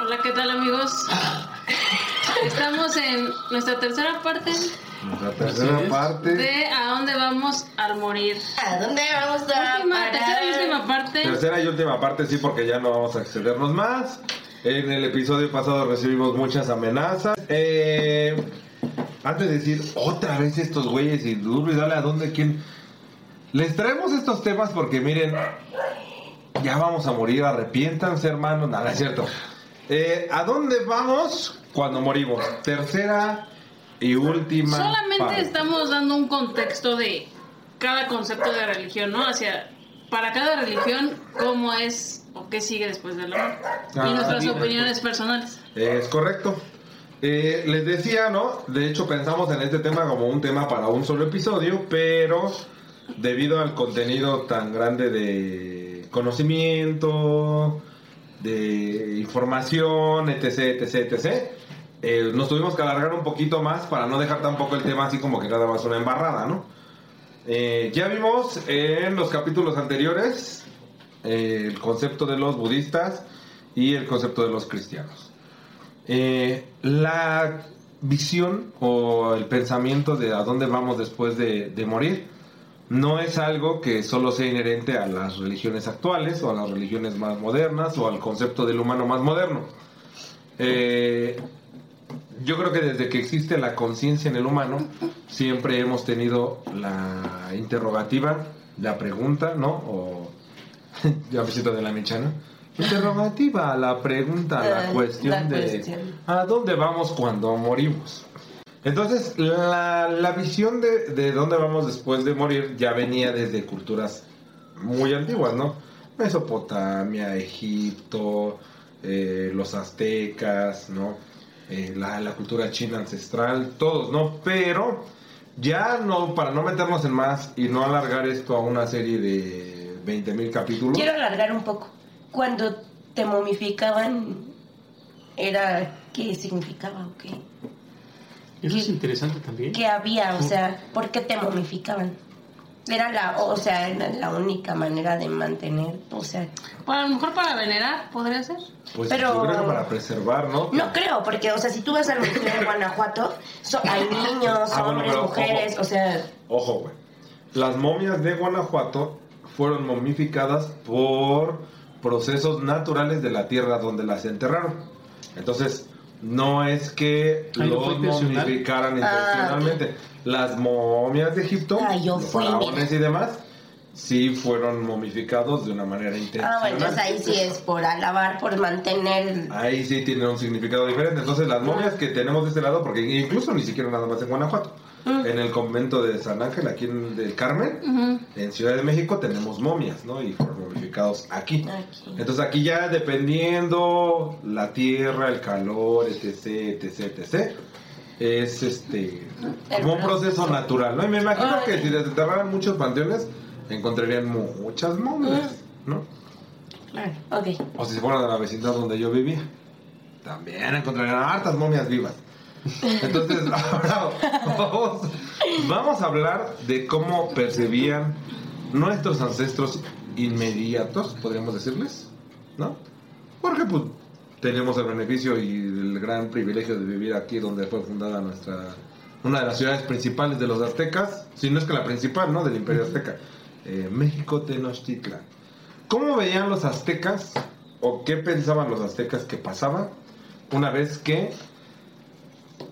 Hola, ¿qué tal amigos? Estamos en nuestra tercera parte La tercera parte. de ¿A dónde vamos al morir? ¿A dónde vamos a Última, tercera y parar? última parte. Tercera y última parte, sí, porque ya no vamos a excedernos más. En el episodio pasado recibimos muchas amenazas. Eh, antes de decir otra vez estos güeyes y duro y dale a dónde, quién. Les traemos estos temas porque miren, ya vamos a morir, arrepiéntanse, hermanos. Nada, es cierto. Eh, ¿A dónde vamos cuando morimos? Tercera y última. Solamente parte. estamos dando un contexto de cada concepto de religión, ¿no? Hacia para cada religión cómo es o qué sigue después de la muerte. Ah, y nuestras bien, opiniones personales. Es correcto. Eh, les decía, ¿no? De hecho pensamos en este tema como un tema para un solo episodio, pero debido al contenido tan grande de conocimiento, de información, etc, etc, etc, eh, nos tuvimos que alargar un poquito más para no dejar tampoco el tema así como que nada más una embarrada, ¿no? Eh, ya vimos en los capítulos anteriores el concepto de los budistas y el concepto de los cristianos. Eh, la visión o el pensamiento de a dónde vamos después de, morir no es algo que solo sea inherente a las religiones actuales o a las religiones más modernas o al concepto del humano más moderno. Eh, yo creo que desde que existe la conciencia en el humano, siempre hemos tenido la interrogativa, la pregunta, ¿no? O ya siento de la mechana. Interrogativa, la pregunta, la Ah, cuestión la de cuestión. ¿a dónde vamos cuando morimos? Entonces, la, la visión de, de dónde vamos después de morir ya venía desde culturas muy antiguas, ¿no? Mesopotamia, Egipto, eh, los aztecas, ¿no? Eh, la, la cultura china ancestral, todos, ¿no? Pero ya no, para no meternos en más y no alargar esto a una serie de 20.000 capítulos. Quiero alargar un poco. Cuando te momificaban, ¿era qué significaba o qué? Eso es interesante también. ¿Qué había? O sea, ¿por qué te momificaban? Era la, o sea, era la única manera de mantener, o sea, Bueno, a lo mejor para venerar podría ser. Pues Pero- yo creo que para preservar, ¿no? no creo, porque, o sea, si tú vas al museo de Guanajuato, so- hay niños, Ah, hombres, mujeres, ojo. o sea, Ojo, güey. Las momias de Guanajuato fueron momificadas por procesos naturales de la tierra donde las enterraron. Entonces, no es que Ah, ¿no los momificaran Ah, intencionalmente. Las momias de Egipto, Ah, yo los fui, faraones y demás, sí fueron momificados de una manera intencional. ah, bueno, entonces ahí sí es por alabar, por mantener, Ahí sí tiene un significado diferente. Entonces, las momias que tenemos de este lado, porque incluso ni siquiera nada más en Guanajuato, Mm. en el convento de San Ángel, aquí en del Carmen, Ujú. en Ciudad de México, tenemos momias, ¿no? Y fueron momificados aquí. Aquí. Entonces, aquí ya dependiendo la tierra, el calor, etc., etc., etc., es este como un proceso natural, ¿no? Y me imagino Ay. que si desenterraran muchos panteones, encontrarían muchas momias, ¿no? Claro, ok. O si se fueran a la vecindad donde yo vivía, también encontrarían hartas momias vivas. Entonces, ahora vamos, vamos a hablar de cómo percibían nuestros ancestros inmediatos, podríamos decirles, ¿no? Porque pues tenemos el beneficio y el gran privilegio de vivir aquí donde fue fundada nuestra una de las ciudades principales de los aztecas, si no es que la principal, ¿no? Del Imperio Azteca, eh, México Tenochtitlan. ¿Cómo veían los aztecas o qué pensaban los aztecas que pasaba una vez que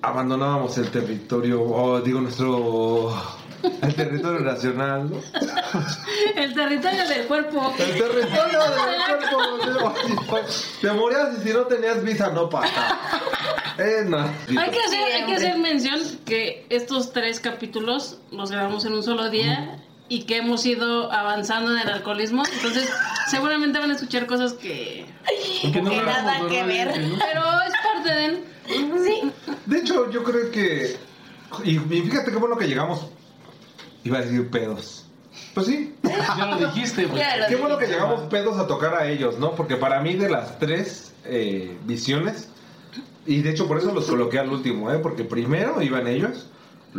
abandonábamos el territorio, o digo nuestro, el territorio nacional, ¿no? El territorio del cuerpo. El territorio del cuerpo. Te morías y si no tenías visa no pasa. Eh, no. Hay que, hacer, hay que hacer mención que estos tres capítulos los grabamos en un solo día y que hemos ido avanzando en el alcoholismo. Entonces, seguramente van a escuchar cosas que. No Que nada que ver. Pero es parte de. Sí. De hecho, yo creo que. Y, y fíjate qué bueno que llegamos. Iba a decir pedos. Pues sí. Ya lo dijiste, güey. Ya lo Qué bueno que llegamos pedos a tocar a ellos, ¿no? Porque para mí de las tres eh, visiones, y de hecho por eso los coloqué al último, ¿eh? Porque primero iban ellos,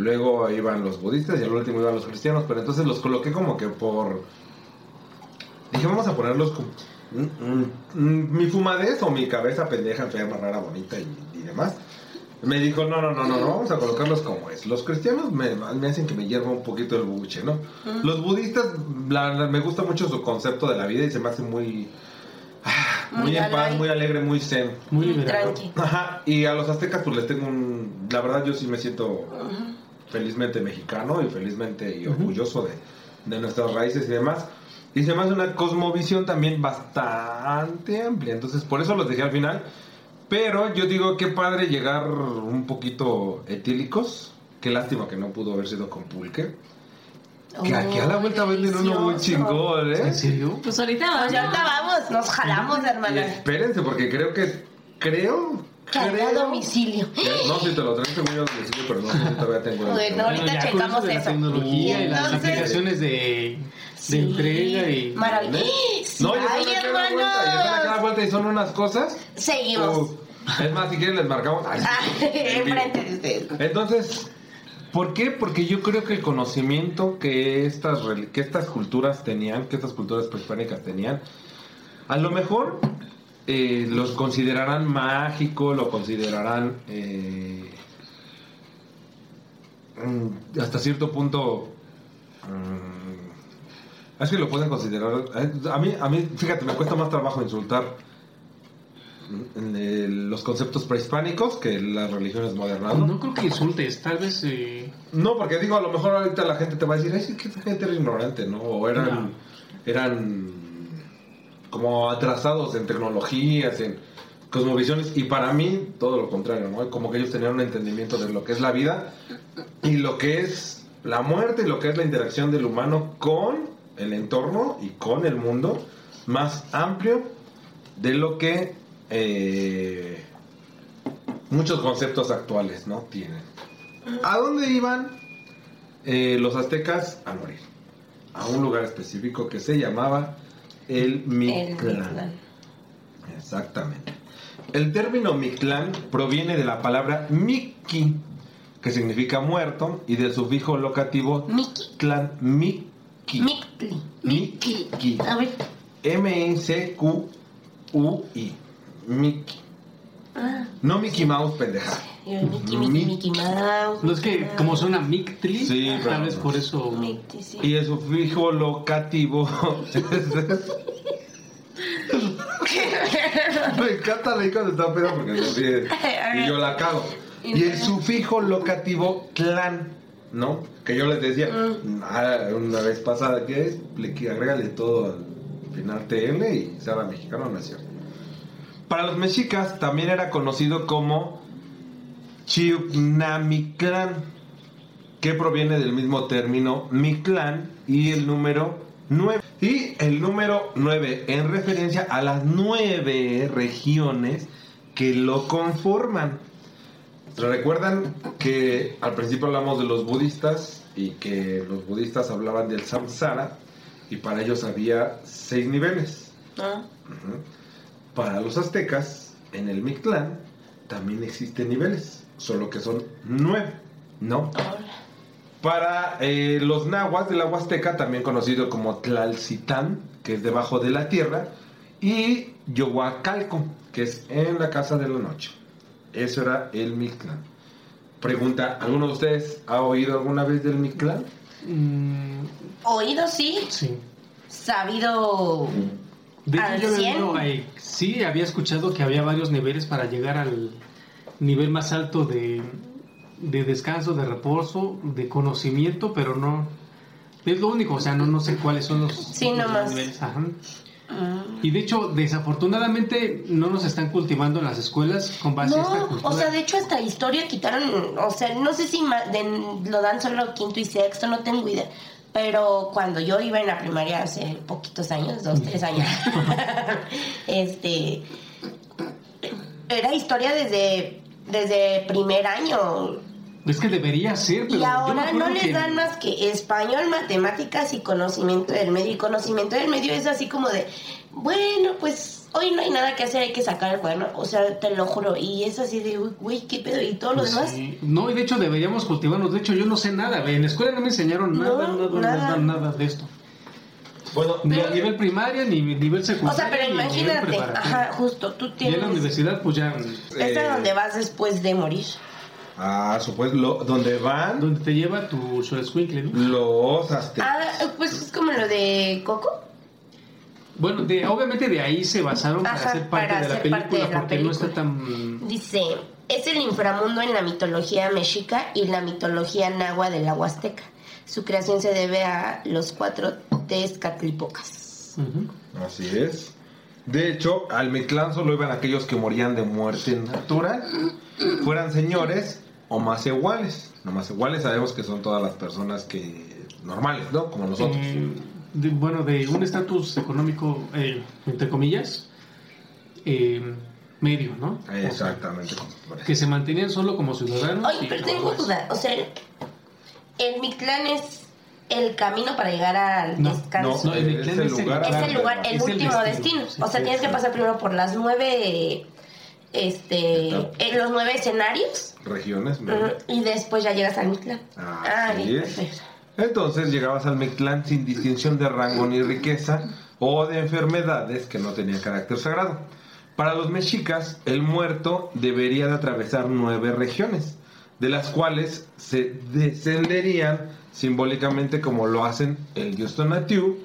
luego iban los budistas y al último iban los cristianos, pero entonces los coloqué como que por... Dije, vamos a ponerlos como... mm, mm, mm, mi fumadez o mi cabeza pendeja, enferma, rara, bonita y, y demás. Me dijo, no, no, no, no, no, vamos a colocarlos como es. Los cristianos me, me hacen que me hierva un poquito el buche, ¿no? Los budistas, la- la- me gusta mucho su concepto de la vida y se me hace muy... ah, Muy, Muy en paz, muy alegre, muy zen. Muy liberador. Tranqui. Ajá, y a los aztecas pues les tengo un... La verdad yo sí me siento felizmente mexicano y felizmente y orgulloso de, de nuestras raíces y demás. Y se me hace una cosmovisión también bastante amplia, entonces por eso los dejé al final. Pero yo digo, qué padre llegar un poquito etílicos. Qué lástima que no pudo haber sido con pulque. Que aquí a la vuelta venden uno muy chingón, ¿En ¿eh? serio? Pues ahorita vamos. ya ahorita vamos, nos jalamos, Y hermana. espérense, porque creo que... Creo... Que a domicilio. Eh, No, si te lo traen según yo a domicilio, pero no sé si todavía tengo el- Bueno, ahorita ya con checamos de la eso. tecnología y, las Entonces- aplicaciones de, de Sí. entrega y... Maravilloso. No, ya Ay, vuelta, ya están aquí a la hermanos. vuelta y son unas cosas. Seguimos. Uf. es más, si quieren les marcamos. Ay, Ah. Enfrente de ustedes. Entonces, ¿por qué? Porque yo creo que el conocimiento que estas, que estas culturas tenían, que estas culturas prehispánicas tenían, a lo mejor eh, los considerarán mágico, lo considerarán eh, mm, hasta cierto punto... mm, es que lo pueden considerar... eh, A mí, a mí, fíjate, me cuesta más trabajo insultar mm, eh, los conceptos prehispánicos que las religiones modernas. ¿no? No creo que insultes, tal vez... eh, No, porque digo, a lo mejor ahorita la gente te va a decir, sí, que esa gente era ignorante, ¿no? O eran, No. eran como atrasados en tecnologías, en cosmovisiones, y para mí todo lo contrario, ¿no? Como que ellos tenían un entendimiento de lo que es la vida y lo que es la muerte y lo que es la interacción del humano con el entorno y con el mundo más amplio de lo que eh, muchos conceptos actuales, ¿no? Tienen. ¿A dónde iban eh, los aztecas a morir? A un lugar específico que se llamaba el Mictlán. Mictlán. Exactamente. El término Mictlán proviene de la palabra Miki, que significa muerto, y del sufijo locativo Miki. Tlán, Miki. Mictli. Miki. A ver. M-I-C-Q-U-I. Miki. Ah, No Mickey Mouse, pendeja. Mickey, Mickey, Mi- Mickey Mouse. No es que como suena Mictli, Sí, tal vez por eso... Sí. Y el sufijo locativo. Me encanta la hija de esta peda porque se ríe. Y yo la cago. Y el sufijo locativo clan, ¿no? Que yo les decía, ah, una vez pasada, que es? Le agrégale todo al final TL y se habla mexicano, no es cierto. Para los mexicas también era conocido como Chiupnamiclán, que proviene del mismo término Mictlán y el número 9. Y el número 9 en referencia a las nueve regiones que lo conforman. Recuerdan que al principio hablamos de los budistas y que los budistas hablaban del samsara y para ellos había seis niveles. Ah. Para los aztecas, en el Mictlán, también existen niveles, solo que son nueve, ¿no? Para eh, los nahuas de la Huasteca, también conocido como Tlalcitán, que es debajo de la tierra, y Yohuacalco, que es en la casa de la noche. Eso era el Mictlán. Pregunta, ¿alguno de ustedes ha oído alguna vez del Mictlán? Mm, Oído sí, sí. sabido. De hecho, ¿Al yo cien? no, eh, sí había escuchado que había varios niveles para llegar al nivel más alto de, de descanso, de reposo, de conocimiento, pero no es lo único, o sea, no, no sé cuáles son los, Sí, los nomás. niveles. Ajá. Mm. Y de hecho, desafortunadamente no nos están cultivando en las escuelas con base a esta No, cultura. o sea, de hecho hasta historia quitaron, o sea, no sé si de- lo dan solo quinto y sexto, no tengo idea. Pero cuando yo iba en la primaria hace poquitos años, dos, tres años, este, era historia desde, desde primer año. Es que debería ser, pero Y ahora no les que- dan más que español, matemáticas y conocimiento del medio. Y conocimiento del medio es así como de bueno, pues hoy no hay nada que hacer, hay que sacar el cuaderno, o sea, te lo juro, y es así de, "Uy, güey, ¿qué pedo? Y todo lo Pues demás, sí. No, y de hecho deberíamos cultivarnos. De hecho, yo no sé nada. En la escuela no me enseñaron No, nada, nada, nada, nada. nada, de esto. Bueno, Ni a nivel primaria, ni a nivel o secundario. sea, pero imagínate, ajá, justo, tú Y en tienes, la universidad, pues ya. esta es eh, donde vas después de morir. Ah, supuesto, lo, donde van Donde te lleva tu Xolescuincle, ¿no? los aztecas. Ah, pues es como lo de Coco. Bueno, de, obviamente de ahí se basaron para ser parte para de la ser película, parte de la porque no está película. tan. Dice, es el inframundo en la mitología mexica y la mitología nahua de la Huasteca. Su creación se debe a los cuatro Tezcatlipocas. Ujú. Así es. De hecho, al Mictlán solo iban aquellos que morían de muerte natural, fueran señores o más iguales. No más iguales sabemos que son todas las personas que normales, ¿no? Como nosotros. Eh, de- bueno, de un estatus económico, eh, entre comillas, eh, medio, ¿no? O sea, Exactamente. que se mantenían solo como ciudadanos. Oye, pero no tengo duda. O sea, el Mictlán es el camino para llegar al No, descanso. No, el Es Mictlán el es el lugar es el lugar, el es el último destino, destino. sí, o sea, sí, tienes que sí. pasar primero por las nueve, este, en los nueve escenarios Regiones. ¿no? ujú, y después ya llegas al Mictlán. Ah, es. perfecto. Entonces llegabas al Mictlán sin distinción de rango ni riqueza o de enfermedades que no tenían carácter sagrado. Para los mexicas, el muerto debería de atravesar nueve regiones, de las cuales se descenderían simbólicamente como lo hacen el dios Tonatiuh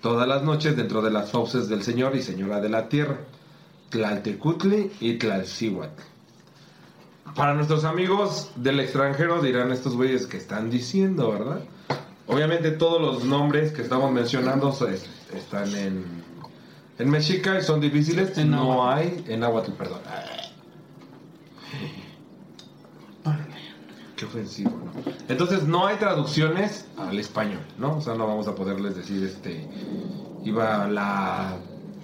todas las noches dentro de las fauces del Señor y Señora de la Tierra, Tlaltecutli y Tlalcihuatl. Para nuestros amigos del extranjero dirán estos güeyes que están diciendo, ¿verdad? Obviamente todos los nombres que estamos mencionando están en, en mexica y son difíciles. En no hay en náhuatl, perdón. Qué ofensivo, ¿no? Entonces no hay traducciones al español, ¿no? O sea, no vamos a poderles decir, este, iba la,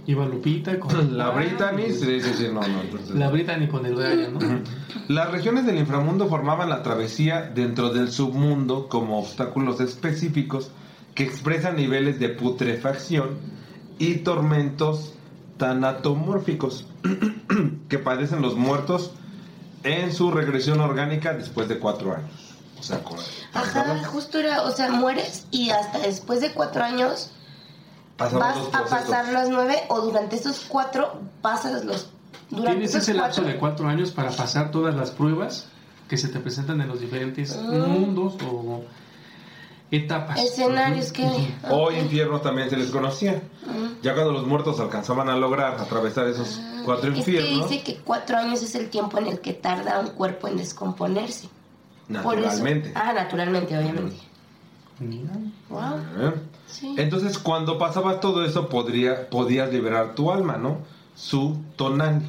Iba Lupita con. la Brittany, sí, sí, sí, no, no. entonces- La Brittany con el Brian, ¿no? Las regiones del inframundo formaban la travesía dentro del submundo como obstáculos específicos que expresan niveles de putrefacción y tormentos tanatomórficos que padecen los muertos en su regresión orgánica después de cuatro años. O sea, con- Ajá, justo era, o sea, mueres y hasta después de cuatro años pasamos vas los a pasar los nueve o durante esos cuatro pasas los... Durante Tienes esos ese lapso cuatro... de cuatro años para pasar todas las pruebas que se te presentan en los diferentes Ah. mundos o etapas. Escenarios que... O ok. infiernos también se les conocía. Ya cuando los muertos alcanzaban a lograr atravesar esos cuatro Ah, Es que infiernos, dice que cuatro años es el tiempo en el que tarda un cuerpo en descomponerse. Por eso- naturalmente. Ah, naturalmente, obviamente. Mira. Wow. Sí. Entonces, cuando pasabas todo eso, podría, podías liberar tu alma, ¿no? Su tonali,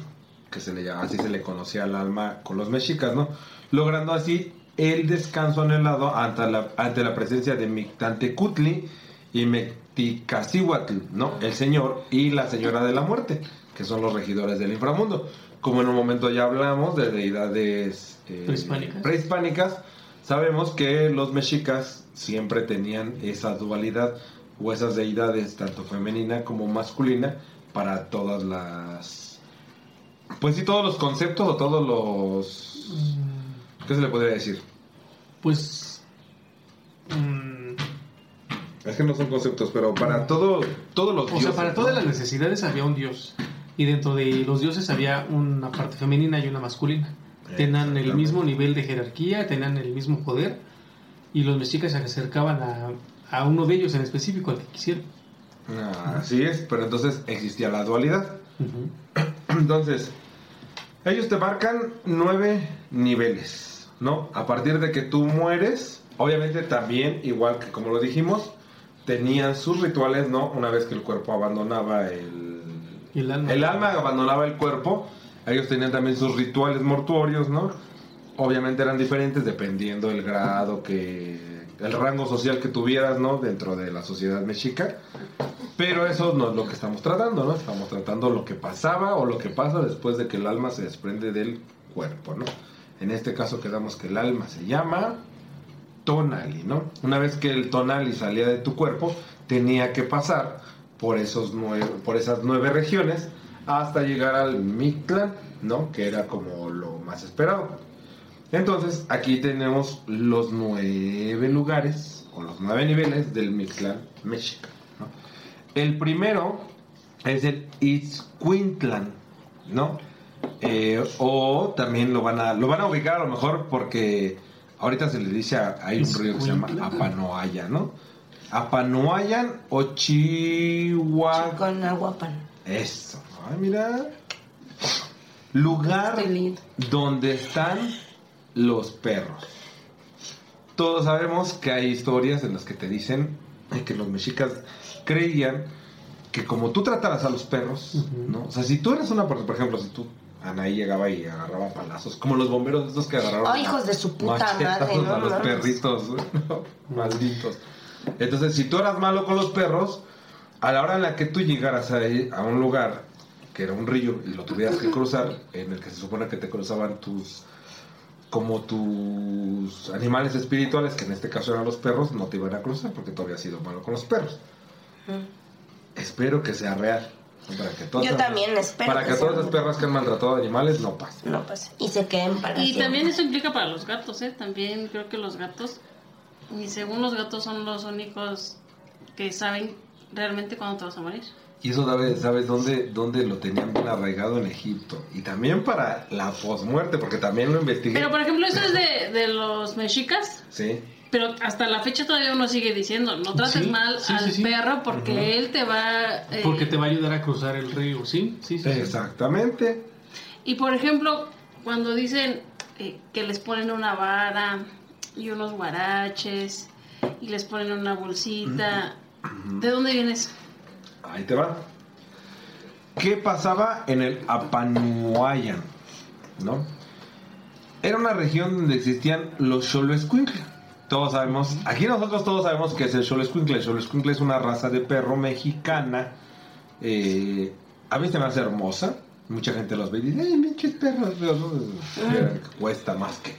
que se le llama, así se le conocía al alma con los mexicas, ¿no? Logrando así el descanso anhelado ante la, ante la presencia de Mictantecutli y Mecticacihuatl, ¿no? El señor y la señora de la muerte, que son los regidores del inframundo. Como en un momento ya hablamos de deidades eh, Prehispánicas. prehispánicas, sabemos que los mexicas siempre tenían esa dualidad o esas deidades, tanto femenina como masculina, para todas las... Pues sí, todos los conceptos o todos los... Mm, ¿Qué se le podría decir? Pues. mm, Es que no son conceptos, pero para todo, todos los o sea, dioses, para ¿no? todas las necesidades había un dios. Y dentro de los dioses había una parte femenina y una masculina. Tenían el mismo nivel de jerarquía, tenían el mismo poder. Y los mexicas se acercaban a, a uno de ellos en específico, al que quisieran. Ah, Así es, pero entonces existía la dualidad. Entonces, ellos te marcan nueve niveles, ¿no? A partir de que tú mueres, obviamente también, igual que como lo dijimos, tenían sus rituales, ¿no? Una vez que el cuerpo abandonaba el... El alma. El alma abandonaba el cuerpo, ellos tenían también sus rituales mortuorios, ¿no? Obviamente eran diferentes dependiendo del grado que... el rango social que tuvieras, ¿no? Dentro de la sociedad mexica. Pero eso no es lo que estamos tratando, ¿no? Estamos tratando lo que pasaba o lo que pasa después de que el alma se desprende del cuerpo, ¿no? En este caso quedamos que el alma se llama tonali, ¿no? Una vez que el tonali salía de tu cuerpo, tenía que pasar por, esos nueve, por esas nueve regiones hasta llegar al Mictlán, ¿no? Que era como lo más esperado. Entonces, aquí tenemos los nueve lugares o los nueve niveles del Mictlán Mexica. ¿no? El primero es el Itzcuintlan, ¿no? Eh, o también lo van a lo van a ubicar a lo mejor porque ahorita se le dice a- hay un río que se llama Itzcuintlan. Apanoaya, ¿no? Apanoayan o Chihuahua. Eso. Ay, mira. Lugar donde están los perros. Todos sabemos que hay historias en las que te dicen que los mexicas creían que como tú trataras a los perros. ¿no? O sea, si tú eres una persona, por ejemplo, si tú Anaí llegaba y agarraba palazos, como los bomberos estos que agarraron Ay, hijos de su puta madre, no a los perritos, ¿no? malditos. Entonces, si tú eras malo con los perros, a la hora en la que tú llegaras a un lugar que era un río y lo tuvieras que cruzar, en el que se supone que te cruzaban tus como tus animales espirituales, que en este caso eran los perros, no te iban a cruzar porque tú habías sido malo con los perros. Espero que sea real. Para que todas Yo también espero Para que que, sea todas las perras que han maltratado a animales no pasen. No pasa. Y se queden para Y siempre. también eso implica para los gatos, ¿eh? También creo que los gatos, y según los gatos son los únicos que saben realmente cuándo te vas a morir. Y eso sabes, ¿sabes dónde, dónde lo tenían bien arraigado en Egipto. Y también para la posmuerte, porque también lo investigué. Pero por ejemplo, eso es de, de los mexicas, Sí. pero hasta la fecha todavía uno sigue diciendo, no trates Sí, mal sí, al sí, sí. perro porque él te va... eh, Porque te va a ayudar a cruzar el río, ¿sí? Sí, sí. sí. Exactamente. Y por ejemplo, cuando dicen eh, que les ponen una vara y unos guaraches y les ponen una bolsita, ¿de dónde viene eso? Ahí te va. ¿Qué pasaba en el Apanuayan? ¿No? Era una región donde existían los Xoloescuincle. Todos sabemos, aquí nosotros todos sabemos que es el Xoloescuincle. El Xoloescuincle es una raza de perro mexicana. eh, a mí se me hace hermosa. Mucha gente los ve y dice, ¡ay, pinches perros! feos", ¿no? Cuesta más que.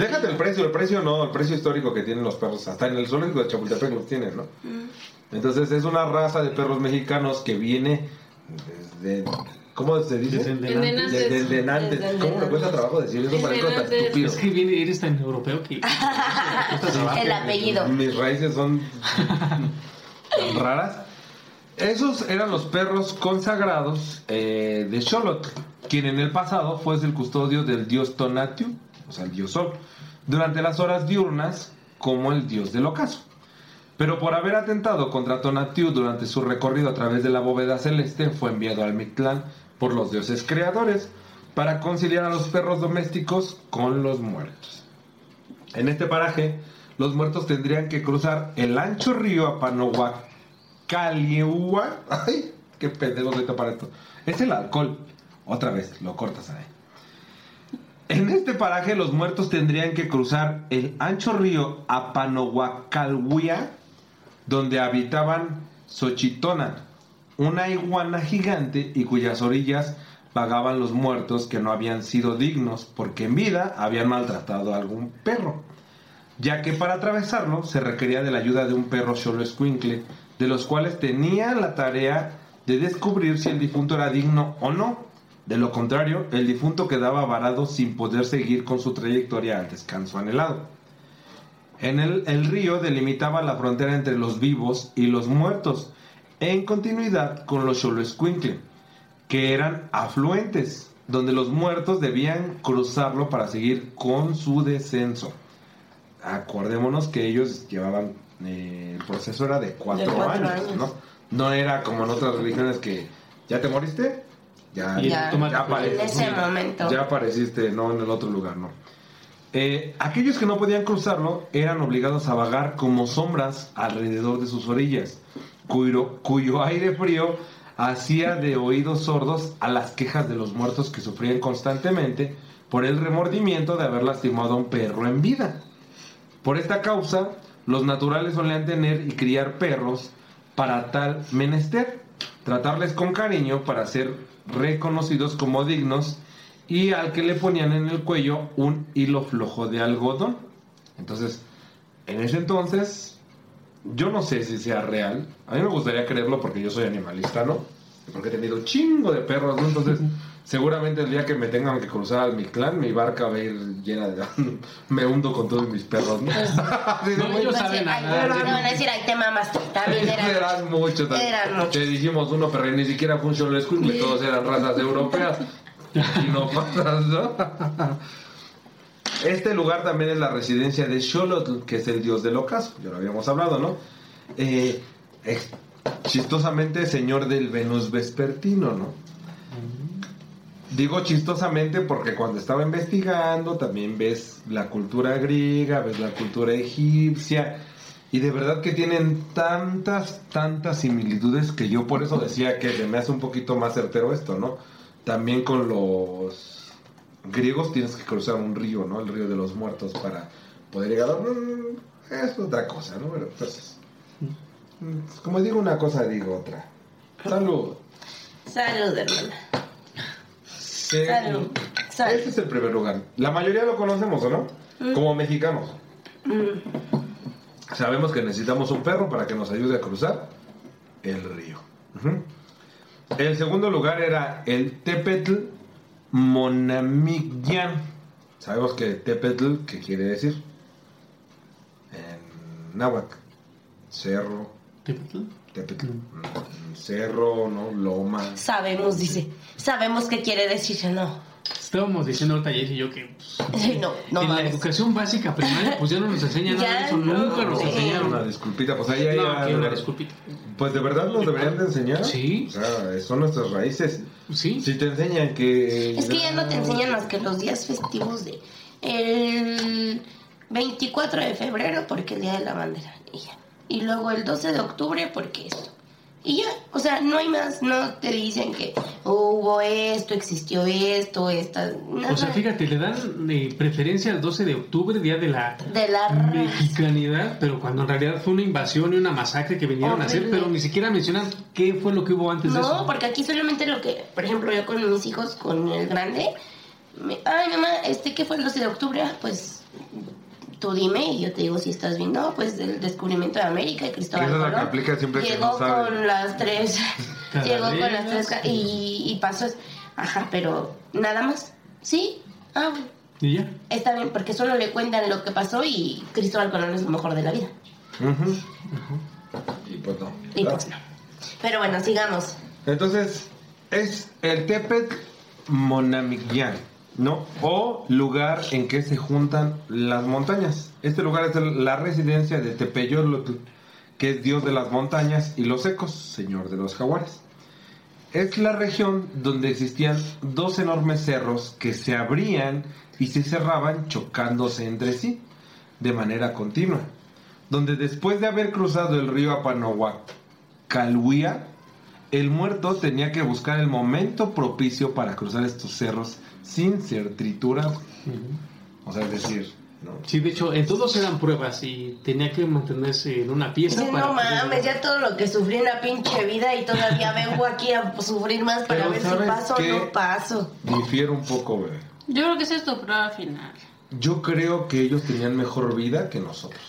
Déjate el precio, el precio no, el precio histórico que tienen los perros. Hasta en el zoológico de Chapultepec los tienen, ¿no? Entonces es una raza de perros mexicanos que viene desde... ¿Cómo se dice? Desde el. Desde ¿Cómo me cuesta trabajo decir eso? Parezco tan estúpido. Es que viene, eres tan europeo que... El apellido. Mis raíces son tan raras. Esos eran los perros consagrados eh, de Xolotl, quien en el pasado fue el custodio del dios Tonatiuh, o sea, el dios Sol, durante las horas diurnas como el dios del ocaso. Pero por haber atentado contra Tonatiuh durante su recorrido a través de la bóveda celeste, fue enviado al Mictlán por los dioses creadores para conciliar a los perros domésticos con los muertos. En este paraje, los muertos tendrían que cruzar el ancho río Apanohuacaliehua. Ay, qué pendejo soy para esto. Es el alcohol. Otra vez, lo cortas ahí. En este paraje, los muertos tendrían que cruzar el ancho río Apanohuacalhuia, donde habitaban Xochitonan, una iguana gigante y cuyas orillas vagaban los muertos que no habían sido dignos porque en vida habían maltratado a algún perro, ya que para atravesarlo se requería de la ayuda de un perro solo escuincle, de los cuales tenía la tarea de descubrir si el difunto era digno o no. De lo contrario, el difunto quedaba varado sin poder seguir con su trayectoria al descanso anhelado. En el, el río delimitaba la frontera entre los vivos y los muertos, en continuidad con los Xoloescuincle, que eran afluentes, donde los muertos debían cruzarlo para seguir con su descenso. Acordémonos que ellos llevaban, eh, el proceso era de cuatro, De cuatro años, años. ¿no? No era como en otras religiones que ya te moriste, ya, Ya, automático. apareces, en ese momento. Ya apareciste, no en el otro lugar, no. Eh, aquellos que no podían cruzarlo eran obligados a vagar como sombras alrededor de sus orillas, cuyo, cuyo aire frío hacía de oídos sordos a las quejas de los muertos que sufrían constantemente por el remordimiento de haber lastimado a un perro en vida. Por esta causa, los naturales solían tener y criar perros para tal menester, tratarles con cariño para ser reconocidos como dignos y al que le ponían en el cuello un hilo flojo de algodón. Entonces, en ese entonces, yo no sé si sea real. A mí me gustaría creerlo porque yo soy animalista, ¿no? Porque he tenido chingo de perros, ¿no? Entonces, seguramente el día que me tengan que cruzar al mi clan, mi barca va a ir llena de... me hundo con todos mis perros, ¿no? Así de, No, ellos saben nadar. no, van a decir, ay, te mamas. También eran. Eran muchos. Eran muchos. Te dijimos uno, pero ni siquiera fue un solo escuincle, todos eran razas europeas. Y no pasas, ¿no? Este lugar también es la residencia de Xolotl, que es el dios del ocaso. Ya lo habíamos hablado, ¿no? Eh, es chistosamente señor del Venus vespertino, ¿no? Digo chistosamente porque cuando estaba investigando también ves la cultura griega, ves la cultura egipcia y de verdad que tienen tantas, tantas similitudes que yo por eso decía que me hace un poquito más certero esto, ¿no? También con los griegos tienes que cruzar un río, ¿no? El río de los muertos para poder llegar a... Mm, Es otra cosa, ¿no? Pero entonces... mm, Como digo una cosa, digo otra. Salud. Salud, hermana. Sí. Salud. Salud. Este es el primer lugar. La mayoría lo conocemos, ¿o no? Como mexicanos. Sabemos que necesitamos un perro para que nos ayude a cruzar el río. El segundo lugar era el Tepetl Monamigyan. Sabemos que Tepetl, ¿qué quiere decir? En náhuatl. Cerro, ¿Tepetl? Tepetl. Mm, Cerro, ¿no? Loma. Sabemos, dice. Sabemos qué quiere decir, no. Estábamos diciendo ahorita Jess y yo que pues, Sí, no, no en la educación básica primaria pues ya no nos enseñan nada de eso, no. nunca nos Sí. Una enseñaron. disculpita, pues ahí hay... No, una disculpita. Pues de verdad nos deberían de enseñar. Sí. O sea, son nuestras raíces. Sí. Si te enseñan que... Es que ya no te enseñan más que los días festivos de el 24 de febrero porque el día de la bandera y ya. Y luego el 12 de octubre porque esto. Y ya, o sea, no hay más, no te dicen que hubo esto, existió esto, esta, nada. O sea, fíjate, le dan eh, preferencia al 12 de octubre, día de la de mexicanidad, pero cuando en realidad fue una invasión y una masacre que vinieron a hacer, pero ni siquiera mencionan qué fue lo que hubo antes de No, eso. porque aquí solamente lo que, por ejemplo, yo con mis hijos, con el grande, me, ay mamá, este, ¿qué fue el 12 de octubre? Ah, Pues tú dime y yo te digo si estás bien. No, pues el descubrimiento de América y Cristóbal Esa es la que Colón. aplica siempre que Llegó no sabe. con las tres, llegó con las tres y, y pasó, es- ajá, pero nada más. Sí, ah, bueno. Y ya. Está bien, porque solo le cuentan lo que pasó y Cristóbal Colón es lo mejor de la vida. Ujú. Y pues no. Y pues no. Pero bueno, sigamos. Entonces, es el Tepet Monamigyan, ¿no? O lugar en que se juntan las montañas. Este lugar es la residencia de Tepeyolotl, que es dios de las montañas y los ecos, señor de los jaguares. Es la región donde existían dos enormes cerros que se abrían y se cerraban chocándose entre sí de manera continua. Donde después de haber cruzado el río Apanahuac, Calhuía, el muerto tenía que buscar el momento propicio para cruzar estos cerros sin ser triturado. O sea, es decir, ¿no? Sí, de hecho, en todos eran pruebas y tenía que mantenerse en una pieza Dice, para... no poder- mames, ya todo lo que sufrí en la pinche vida y todavía vengo aquí a sufrir más para Pero ver si ¿sabes paso qué? o no paso. difiere un poco, bebé. Yo creo que esa es tu prueba final. Yo creo que ellos tenían mejor vida que nosotros.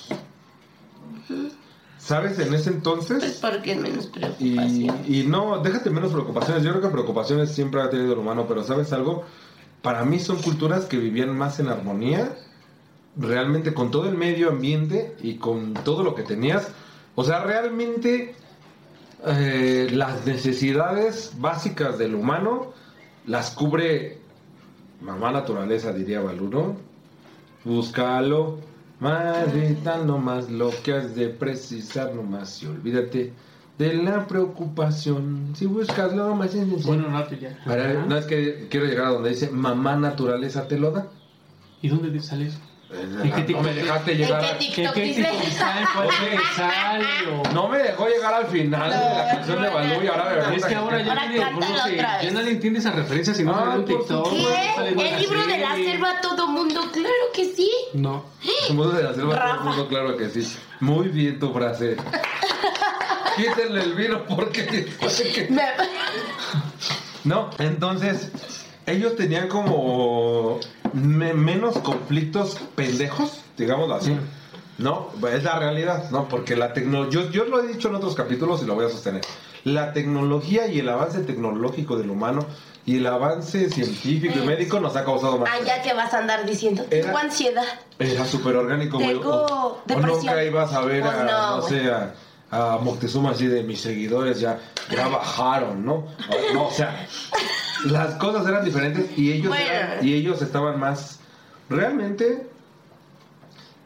¿Sabes? En ese Pues entonces... porque es menos Y, preocupación. y no, déjate menos preocupaciones. Yo creo que preocupaciones siempre ha tenido el humano, pero ¿sabes algo? Para mí son culturas que vivían más en armonía, realmente con todo el medio ambiente y con todo lo que tenías. O sea, realmente eh, las necesidades básicas del humano las cubre mamá naturaleza, diría Baluro. Búscalo, más vital nomás lo que has de precisar nomás y olvídate de la preocupación. Si buscas lo más esencial. Bueno, no, pues ya. Para- no es que quiero llegar a donde dice mamá naturaleza te lo da. ¿Y dónde sale eso? ¿En qué no me dejaste ¿En llegar. a- te sale? O- No me dejó llegar al final de la canción de Balú y ahora de verdad. Es que ahora ya nadie, nadie entiende esa referencia si no Ah, en por TikTok. no ¿Qué? ¿El libro de la selva todo mundo? Claro que sí. No. Somos de la selva, todo el Rafa. mundo, claro que sí. Muy bien tu frase. Quítenle el vino porque... No, entonces ellos tenían como me- menos conflictos pendejos, digámoslo así, No, es la realidad, ¿no? Porque la tecnología, yo, yo lo he dicho en otros capítulos y lo voy a sostener. La tecnología y el avance tecnológico del humano y el avance científico y médico nos ha causado más. Ah, ya que vas a andar diciendo, tengo Era- ansiedad. Era súper orgánico, güey. Tengo O, o depresión. nunca ibas a ver Pues a, no, no, güey. sé, a, a Moctezuma así de mis seguidores ya, ya bajaron, ¿no? No, o sea, las cosas eran diferentes y ellos, Bueno. eran- y ellos estaban más, realmente,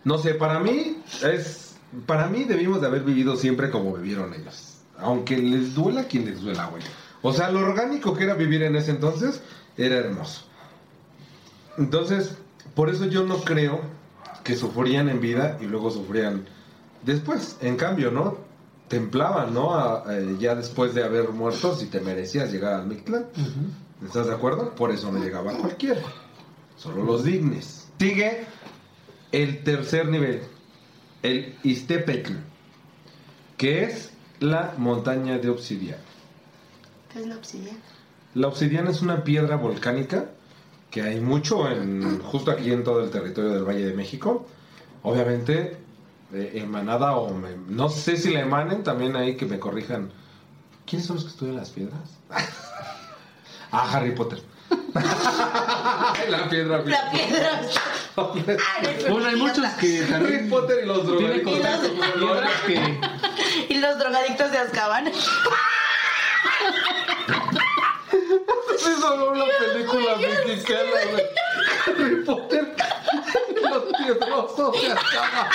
no sé, para mí es, para mí debimos de haber vivido siempre como vivieron ellos. Aunque les duela a quien les duela, güey. O sea, lo orgánico que era vivir en ese entonces era hermoso. Entonces, por eso yo no creo que sufrían en vida y luego sufrían después. En cambio, ¿no? Templaban, ¿no? A- eh, ya después de haber muerto, si te merecías llegar al Mictlán. ¿Estás de acuerdo? Por eso no llegaba cualquiera. Solo los dignes. Sigue el tercer nivel, el Istepetl, que es la montaña de obsidiana. ¿Qué es la obsidiana? La obsidiana es una piedra volcánica que hay mucho en justo aquí en todo el territorio del Valle de México. Obviamente eh, emanada o me- no sé si la emanen también ahí que me corrijan. ¿Quiénes son los que estudian las piedras? ah, Harry Potter. la piedra. La piedra. Bueno, hay muchos que Harry Potter y los drogadictos. con piedras que... Y los drogadictos de Azkaban. Es solo una película mexicana. Harry Potter y los piedrosos de Azkaban.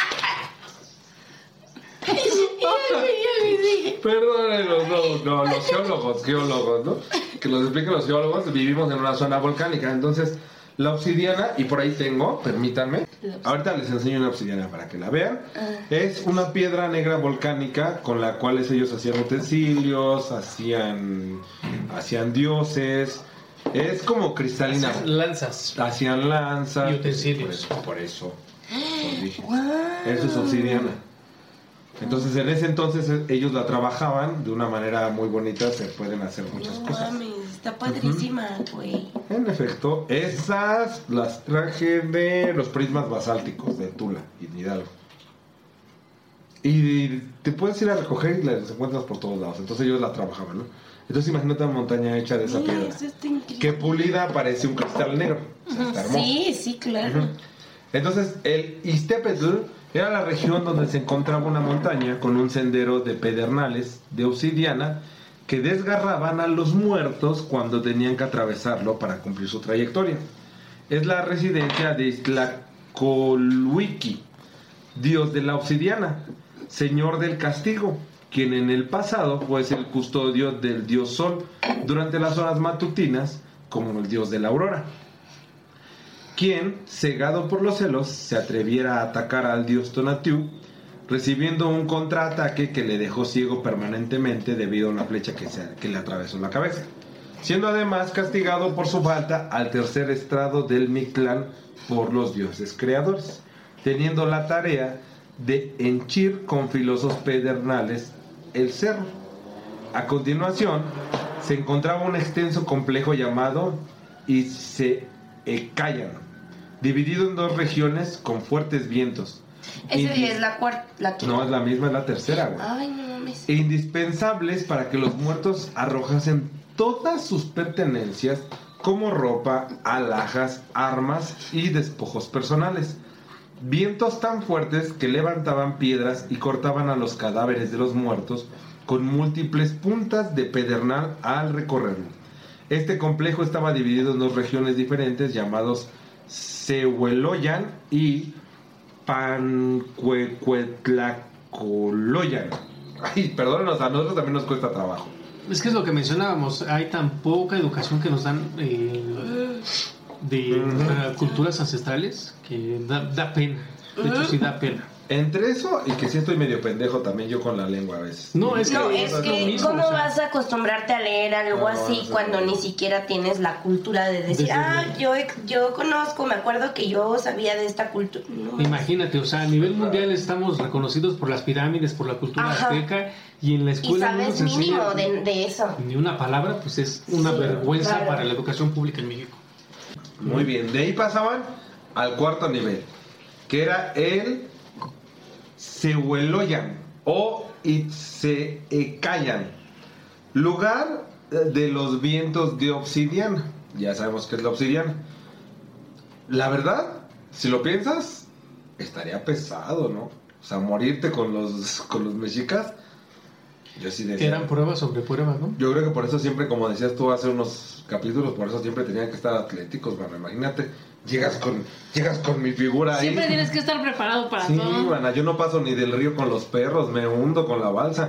Perdónenos, no, no, los geólogos, geólogos, ¿no? Que los expliquen los geólogos, vivimos en una zona volcánica, entonces la obsidiana, y por ahí tengo, permítanme, ahorita les enseño una obsidiana para que la vean, es una piedra negra volcánica con la cual ellos hacían utensilios, hacían, hacían dioses, es como cristalina, Lanzas. hacían lanzas, Y utensilios. por eso, por eso. Eso es obsidiana. Entonces en ese entonces eh, ellos la trabajaban de una manera muy bonita, se pueden hacer muchas No cosas. mames, está padrísima, güey. En efecto, esas las traje de los prismas basálticos de Tula y de Hidalgo. Y te puedes ir a recoger y las encuentras por todos lados. Entonces ellos la trabajaban, ¿no? Entonces imagínate una montaña hecha de esa piedra. Que pulida parece un cristal negro. O sea, está hermoso. Sí, sí, claro. Entonces, el Iztepetl era la región donde se encontraba una montaña con un sendero de pedernales de obsidiana que desgarraban a los muertos cuando tenían que atravesarlo para cumplir su trayectoria. Es la residencia de Iztlacolhuiqui, dios de la obsidiana, señor del castigo, quien en el pasado fue el custodio del dios Sol durante las horas matutinas como el dios de la aurora quien, cegado por los celos, se atreviera a atacar al dios Tonatiuh, recibiendo un contraataque que le dejó ciego permanentemente debido a una flecha que, se- que le atravesó la cabeza, siendo además castigado por su falta al tercer estrado del Mictlán por los dioses creadores, teniendo la tarea de henchir con filosos pedernales el cerro. A continuación, se encontraba un extenso complejo llamado Iseecayan, dividido en dos regiones con fuertes vientos. Ese día es la cuarta. La. No, es la misma, es la tercera, güey. Ay, no mames. Indispensables para que los muertos arrojasen todas sus pertenencias como ropa, alhajas, armas y despojos personales. Vientos tan fuertes que levantaban piedras y cortaban a los cadáveres de los muertos con múltiples puntas de pedernal al recorrerlo. Este complejo estaba dividido en dos regiones diferentes llamados Cehueloyan y Pancuecuetlacoloyan. Ay, perdónenos, a nosotros también nos cuesta trabajo. Es que es lo que mencionábamos, hay tan poca educación que nos dan eh, de culturas ancestrales que da, da pena. De hecho, sí da pena. Entre eso y que sí estoy medio pendejo también yo con la lengua a veces. No, es que, No, es que, mismo, ¿cómo o sea, vas a acostumbrarte a leer algo No, así no cuando ni siquiera tienes la cultura de decir, Desde- ah, yo, yo conozco, me acuerdo que yo sabía de esta cultura? No, Imagínate, o sea, a nivel mundial estamos reconocidos por las pirámides, por la cultura Ajá. azteca, y en la y escuela no sabes mínimo de, de eso. ni una palabra, pues es una Sí, vergüenza claro. para la educación pública en México. Muy bien, de ahí pasaban al cuarto nivel, que era el Sehueloyan o Itzeecayan, lugar de los vientos de obsidiana. Ya sabemos que es la obsidiana. La verdad, si lo piensas, estaría pesado, ¿no? O sea, morirte con los, con los mexicas. Yo sí decía. Eran pruebas sobre pruebas, ¿no? Yo creo que por eso siempre, como decías tú hace unos capítulos, por eso siempre tenían que estar atléticos, bueno, imagínate, llegas con, llegas con mi figura ahí. Siempre tienes que estar preparado para Sí, todo. mana, yo no paso ni del río con los perros, me hundo con la balsa.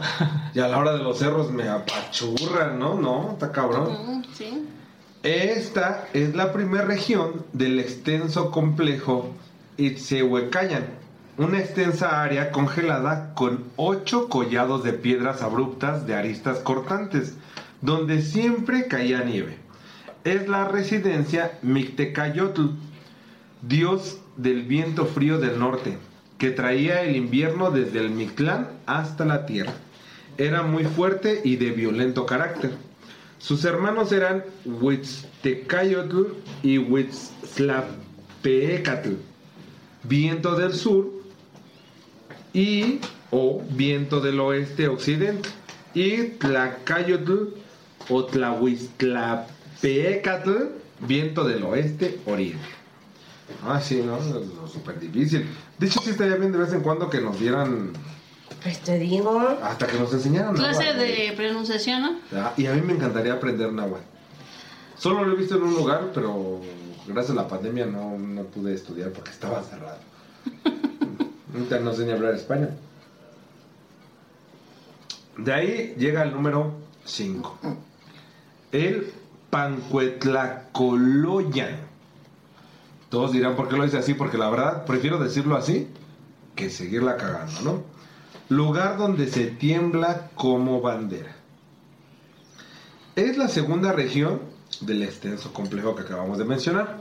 Y a la hora de los cerros me apachurran, ¿no? No, está cabrón. Sí. Esta es la primera región del extenso complejo Itzehuecayan, una extensa área congelada con ocho collados de piedras abruptas de aristas cortantes, donde siempre caía nieve. Es la residencia Mictecayotl, dios del viento frío del norte, que traía el invierno desde el Mictlán hasta la tierra. Era muy fuerte y de violento carácter. Sus hermanos eran Huitztecayotl y Huitzlapeecatl, viento del sur y o viento del oeste occidente y Tlacayotl o Tlahuiztlapeecatl, viento del oeste oriente. Ah, sí, no, es súper difícil. De hecho, sí estaría bien de vez en cuando que nos dieran, Pues te digo. hasta que nos enseñaran. Clase náhuatl. de pronunciación, ¿no? Ah, y a mí me encantaría aprender náhuatl. Solo lo he visto en un lugar, pero gracias a la pandemia no, no pude estudiar porque estaba cerrado. Ahorita no sé ni hablar español. De ahí llega el número 5. El Pancuetlacoloyan. Todos dirán por qué lo dice así, porque la verdad prefiero decirlo así que seguirla cagando, ¿no? Lugar donde se tiembla como bandera. Es la segunda región del extenso complejo que acabamos de mencionar.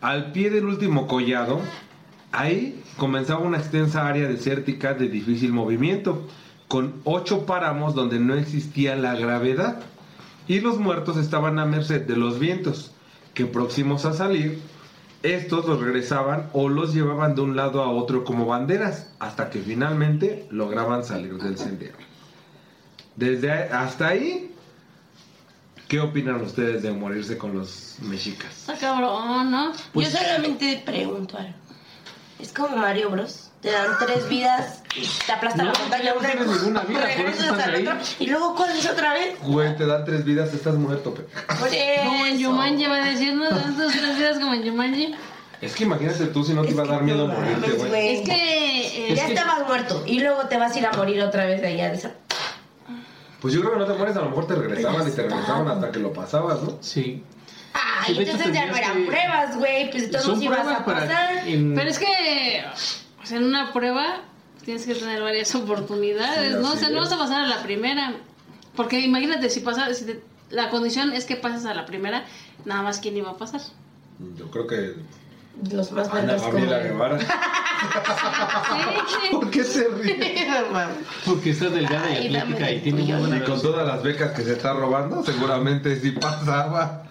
Al pie del último collado, ahí comenzaba una extensa área desértica de difícil movimiento, con ocho páramos donde no existía la gravedad, y los muertos estaban a merced de los vientos, que próximos a salir, estos los regresaban o los llevaban de un lado a otro como banderas, hasta que finalmente lograban salir del sendero. Desde hasta ahí, ¿qué opinan ustedes de morirse con los mexicas? Está cabrón, ¿no? Pues- Yo solamente pregunto algo. Es como Mario Bros. Te dan tres vidas te aplastan No, la montaña. no tienes ninguna vida, por eso estás ahí. otro, Y luego, ¿cuál es otra vez? Güey, te dan tres vidas, estás muerto. pe. Por Como en. Yumanji va diciendo, tantas tres vidas como en Yumanji. Es que imagínate tú si no te Es iba a dar miedo no morirte, güey. Es que... eh, Ya estabas muerto y luego te vas a ir a morir otra vez de allá de esa. Pues yo creo que no te mueres, a lo mejor te regresaban y te regresaban hasta que lo pasabas, ¿no? Sí. Hecho, entonces ya no eran que- pruebas, güey. Pues entonces Son ibas a pasar. en- Pero es que pues, en una prueba tienes que tener varias oportunidades, Sí, ¿no? O sea, no vas a pasar a la primera. Porque imagínate, si pasa, si te- la condición es que pases a la primera, nada más quién iba a pasar. Yo creo que Los más Ana. Gabriela Guevara. Sí, ¿Por qué se ríe? Porque está delgada y atlética y tiene tuyo. buena Y con todas las becas que se está robando, seguramente sí pasaba.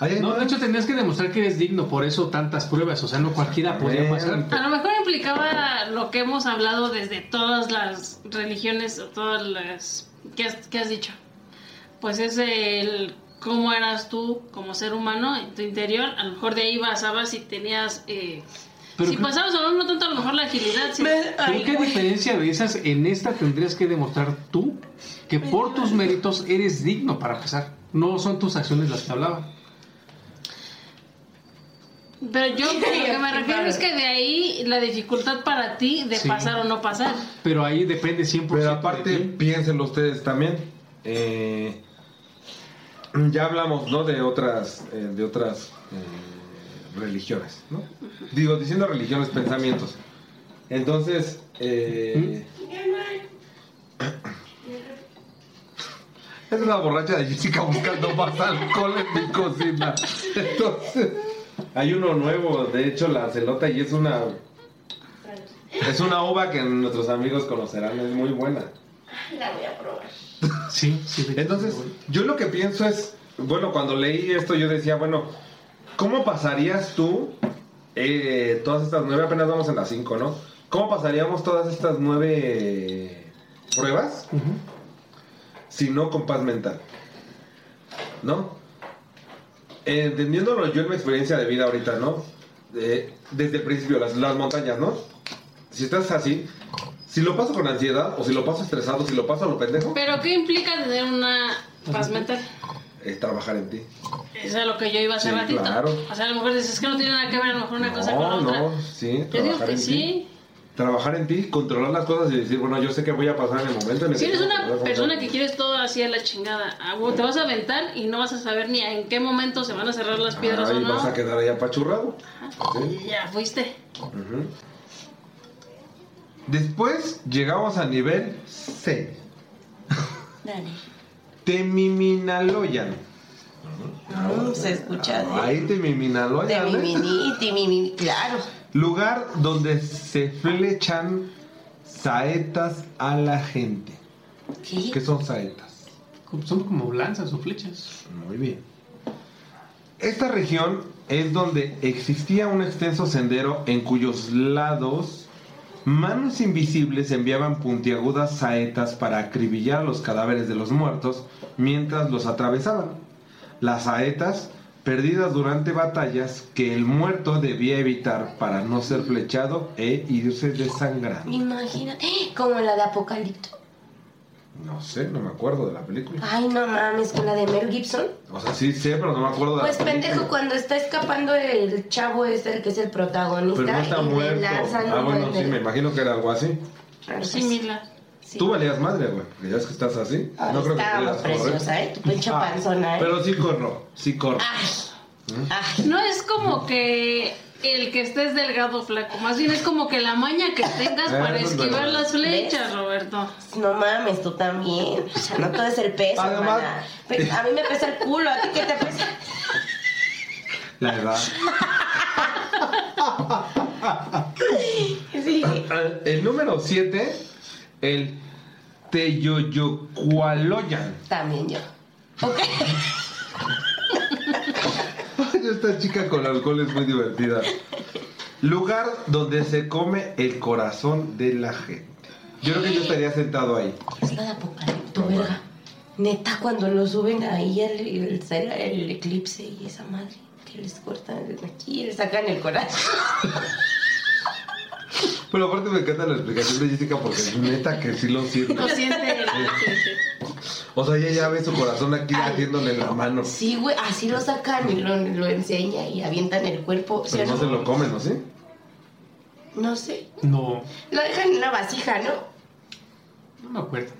Ay, No, de hecho tenías que demostrar que eres digno, por eso tantas pruebas, o sea, no cualquiera podía pasar. A lo mejor implicaba lo que hemos hablado desde todas las religiones, o todas las... ¿Qué has, qué has dicho? Pues es el cómo eras tú como ser humano en tu interior. A lo mejor de ahí basabas si tenías... eh, Pero si pasabas o no, tanto a lo mejor la agilidad. Pero Ay, qué güey. diferencia de esas, en esta tendrías que demostrar tú que por tus méritos eres digno para pasar. No son tus acciones las que hablaban. Pero yo lo que me refiero es que de ahí la dificultad para ti de Sí. pasar o no pasar. Pero ahí depende 100% Pero de aparte, ti. piénsenlo ustedes también. eh, ya hablamos, ¿no? De otras, eh, de otras eh, religiones, ¿no? Digo, diciendo religiones, pensamientos. Entonces, eh, es una borracha de Jessica buscando más alcohol en mi cocina. Entonces, hay uno nuevo, de hecho, la celota, y es una es una uva que nuestros amigos conocerán, es muy buena. La voy a probar. Sí, sí. Entonces, yo lo que pienso es, bueno, cuando leí esto yo decía, bueno, ¿cómo pasarías tú eh, todas estas nueve, apenas vamos en las cinco, ¿no? ¿Cómo pasaríamos todas estas nueve pruebas si no con paz mental? ¿No? Entendiéndolo yo en mi experiencia de vida ahorita, ¿no? Eh, desde el principio, las, las montañas, ¿no? Si estás así, si lo paso con ansiedad, o si lo paso estresado, si lo paso a lo pendejo, Pero ¿qué implica tener una paz mental? es trabajar en ti. Eso es lo que yo iba hace Sí, ratito. claro. O sea, a lo mejor dices es que no tiene nada que ver a lo mejor una cosa con la No, otra. no, sí, Yo digo que sí. ti. Trabajar en ti, controlar las cosas y decir, bueno, yo sé que voy a pasar en el momento en el Si eres una persona que quieres todo así a la chingada, ah, te vas a aventar y no vas a saber ni en qué momento se van a cerrar las piedras Ahí o no. vas a quedar ahí apachurrado. Sí. Ya fuiste. Después llegamos al nivel C. Dale. Temiminaloyan. Mm, se escucha. Ahí De Temiminaloyan. mi ¿eh? mini, de mi mini, claro. Lugar donde se flechan saetas a la gente. ¿Qué? ¿Qué son saetas? Son como lanzas o flechas. Muy bien. Esta región es donde existía un extenso sendero en cuyos lados manos invisibles enviaban puntiagudas saetas para acribillar los cadáveres de los muertos mientras los atravesaban. Las saetas perdidas durante batallas que el muerto debía evitar para no ser flechado e irse desangrando. Imagínate, como la de Apocalipto. No sé, no me acuerdo de la película. Ay, no mames, con la de Mel Gibson. O sea, sí sé, pero no me acuerdo de Pues la película. pendejo, cuando está escapando el chavo este, el que es el protagonista. Pero no está y le muerto. lanzan Ah, bueno, buen sí, me imagino que era algo así. Que Similar. sí. Tú valías madre, güey. porque Ya es que estás así. Ay, no creo que pudieras correr. preciosa, ¿eh? Tu pinche Ah, panzona, ¿eh? Pero sí corro, sí corro. Ay, ¿Mm? ay. No es como que el que estés delgado flaco, más bien es como que la maña que tengas Eh, para esquivar verdad. las flechas, Roberto. No mames, tú también. O sea, no todo es el peso, Además- A mí me pesa el culo, ¿a ti qué te pesa? La. Sí. El número 7, el Teyoyocualoyan. También yo. Ok. Esta chica con alcohol es muy divertida. Lugar donde se come el corazón de la gente. Yo creo que yo estaría sentado ahí. Es la de Apocalipto, verga. Neta, cuando lo suben ahí el, el, el eclipse y esa madre, que les cortan aquí y le sacan el corazón. Pero aparte me encanta la explicación de Jessica porque es neta que sí lo siente. Lo siente. O sea, ella ya ve su corazón aquí haciéndole en la mano. Sí, güey, así lo sacan y lo, lo enseña y avientan el cuerpo. Pero no se lo comen, ¿no? ¿Sí? No sé. No, Lo dejan en una vasija, ¿no? no me acuerdo.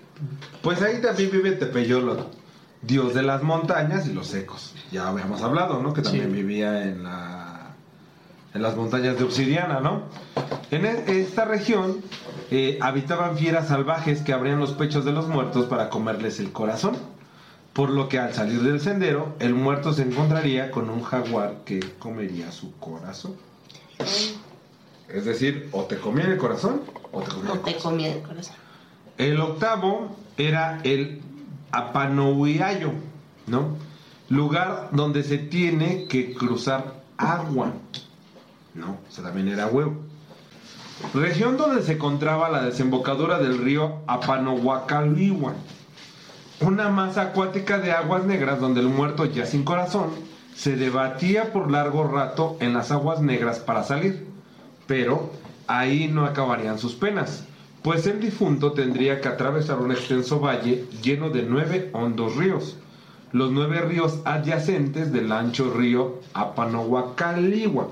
Pues ahí también vive Tepeyolo, dios de las montañas y los secos. Ya habíamos hablado, ¿no? Que también Sí. vivía en la en las montañas de obsidiana, ¿no? En e- esta región eh, habitaban fieras salvajes que abrían los pechos de los muertos para comerles el corazón. Por lo que al salir del sendero, el muerto se encontraría con un jaguar que comería su corazón. Es decir, o te comían el corazón o te comían No el te corazón. comía el corazón. El octavo era el Apanohuayo, ¿no? Lugar donde se tiene que cruzar agua. No, también era huevo. Región donde se encontraba la desembocadura del río Apanohuacalihuan. Una masa acuática de aguas negras donde el muerto ya sin corazón se debatía por largo rato en las aguas negras para salir. Pero ahí no acabarían sus penas, pues el difunto tendría que atravesar un extenso valle lleno de nueve hondos ríos, los nueve ríos adyacentes del ancho río Apanohuacalihuan,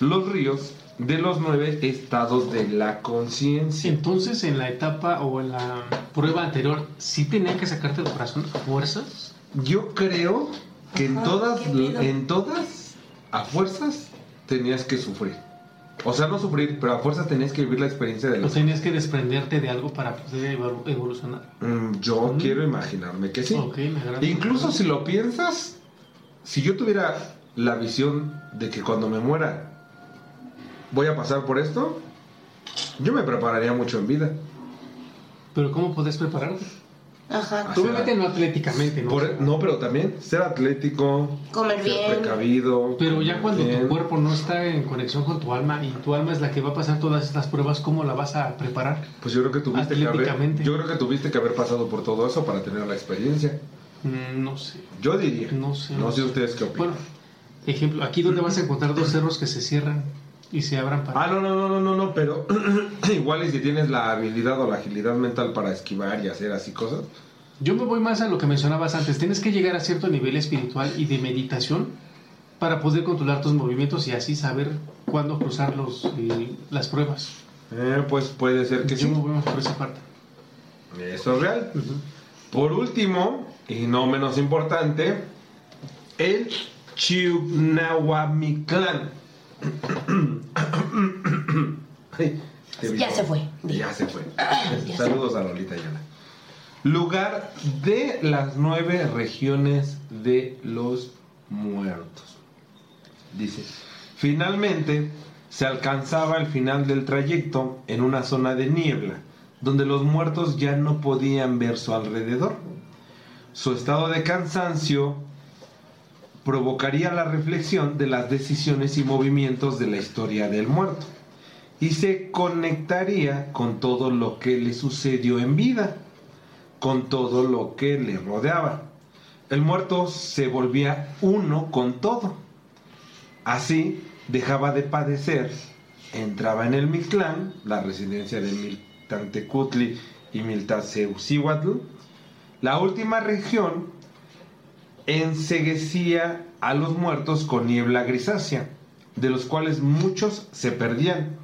los ríos de los nueve estados de la conciencia. Entonces, en la etapa o en la prueba anterior, ¿sí tenían que sacarte el corazón a fuerzas? Yo creo que en todas, en todas, a fuerzas tenías que sufrir. O sea, no sufrir, pero a fuerzas tenías que vivir la experiencia de ¿O los... tenías que desprenderte de algo para poder evol- evolucionar? Mm, yo Mm. quiero imaginarme que sí. Ok, me agrada. Incluso si lo piensas, si yo tuviera la visión de que cuando me muera voy a pasar por esto, yo me prepararía mucho en vida. Pero ¿cómo podés prepararte? Ajá. Así Obviamente no atléticamente, ¿no? Por- no, pero también ser atlético, Comer ser bien. precavido. Pero ya cuando bien. tu cuerpo no está en conexión con tu alma y tu alma es la que va a pasar todas estas pruebas, ¿cómo la vas a preparar? Pues yo creo que tuviste que haber, Atléticamente. yo creo que tuviste que haber pasado por todo eso para tener la experiencia. Mm, No sé. Yo diría. No sé. No sé ustedes qué opinan. Bueno, ejemplo, aquí donde vas a encontrar dos cerros que se cierran y se abran para... Ah, no, no, no, no, no, no, pero igual y si tienes la habilidad o la agilidad mental para esquivar y hacer así cosas. Yo me voy más a lo que mencionabas antes. Tienes que llegar a cierto nivel espiritual y de meditación para poder controlar tus movimientos y así saber cuándo cruzar los, eh, las pruebas. Eh, pues puede ser que Yo sí. me voy más por esa parte. Eso es real. Por último, y no menos importante, el Chiunahuamiclán. Ay, Ya se fue. Ya se fue. Ya Saludos a Lolita Ayala. Lugar de las nueve regiones de los muertos. Dice, finalmente se alcanzaba el final del trayecto en una zona de niebla, donde los muertos ya no podían ver su alrededor. Su estado de cansancio provocaría la reflexión de las decisiones y movimientos de la historia del muerto y se conectaría con todo lo que le sucedió en vida, con todo lo que le rodeaba. El muerto se volvía uno con todo. Así dejaba de padecer, entraba en el Mictlán, la residencia de Miltantecutli y Miltaseucihuatl, la última región enseguecía a los muertos con niebla grisácea, de los cuales muchos se perdían,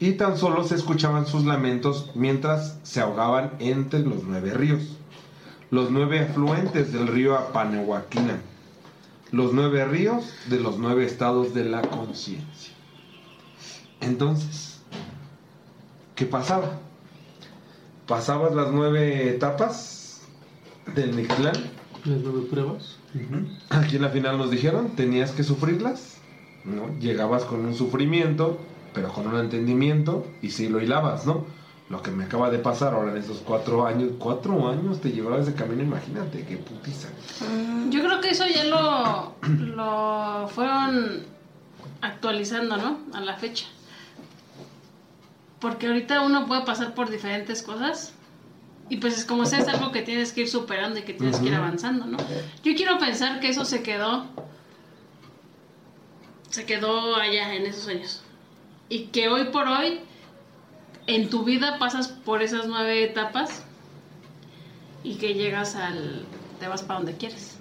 y tan solo se escuchaban sus lamentos mientras se ahogaban entre los nueve ríos, los nueve afluentes del río Apanehuaquina, los nueve ríos de los nueve estados de la conciencia. Entonces, ¿qué pasaba? Pasabas las nueve etapas del Mictlán. Las nueve pruebas. Aquí en la final nos dijeron, tenías que sufrirlas, ¿no? Llegabas con un sufrimiento, pero con un entendimiento, y sí lo hilabas, ¿no? Lo que me acaba de pasar ahora en esos cuatro años, cuatro años te llevaba ese camino, imagínate, qué putiza. Yo creo que eso ya lo, lo fueron actualizando, ¿no? A la fecha. Porque ahorita uno puede pasar por diferentes cosas y pues es como sea, es algo que tienes que ir superando y que tienes que ir avanzando, ¿no? Yo quiero pensar que eso se quedó, se quedó allá en esos años. Y que hoy por hoy, en tu vida pasas por esas nueve etapas y que llegas al, te vas para donde quieres.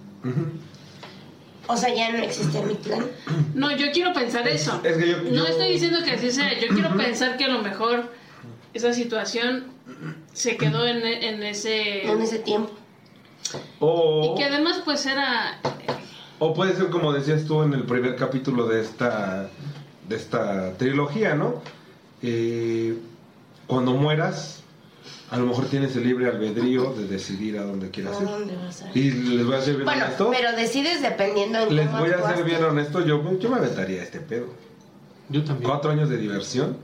O sea, ya no existe mi plan. No, yo quiero pensar eso. es que yo- no yo- estoy diciendo que así sea. Yo quiero pensar que a lo mejor esa situación se quedó en, en ese... En ese tiempo. O, Y que además pues era... o puede ser como decías tú en el primer capítulo de esta, de esta trilogía, ¿no? Eh, cuando mueras, a lo mejor tienes el libre albedrío de decidir a dónde ¿A quieras ir. dónde vas a ir? Y les voy a ser bien Bueno, honesto. pero decides dependiendo en Les cómo voy a ser bien honesto, yo, yo me aventaría este pedo. Yo también. Cuatro años de diversión.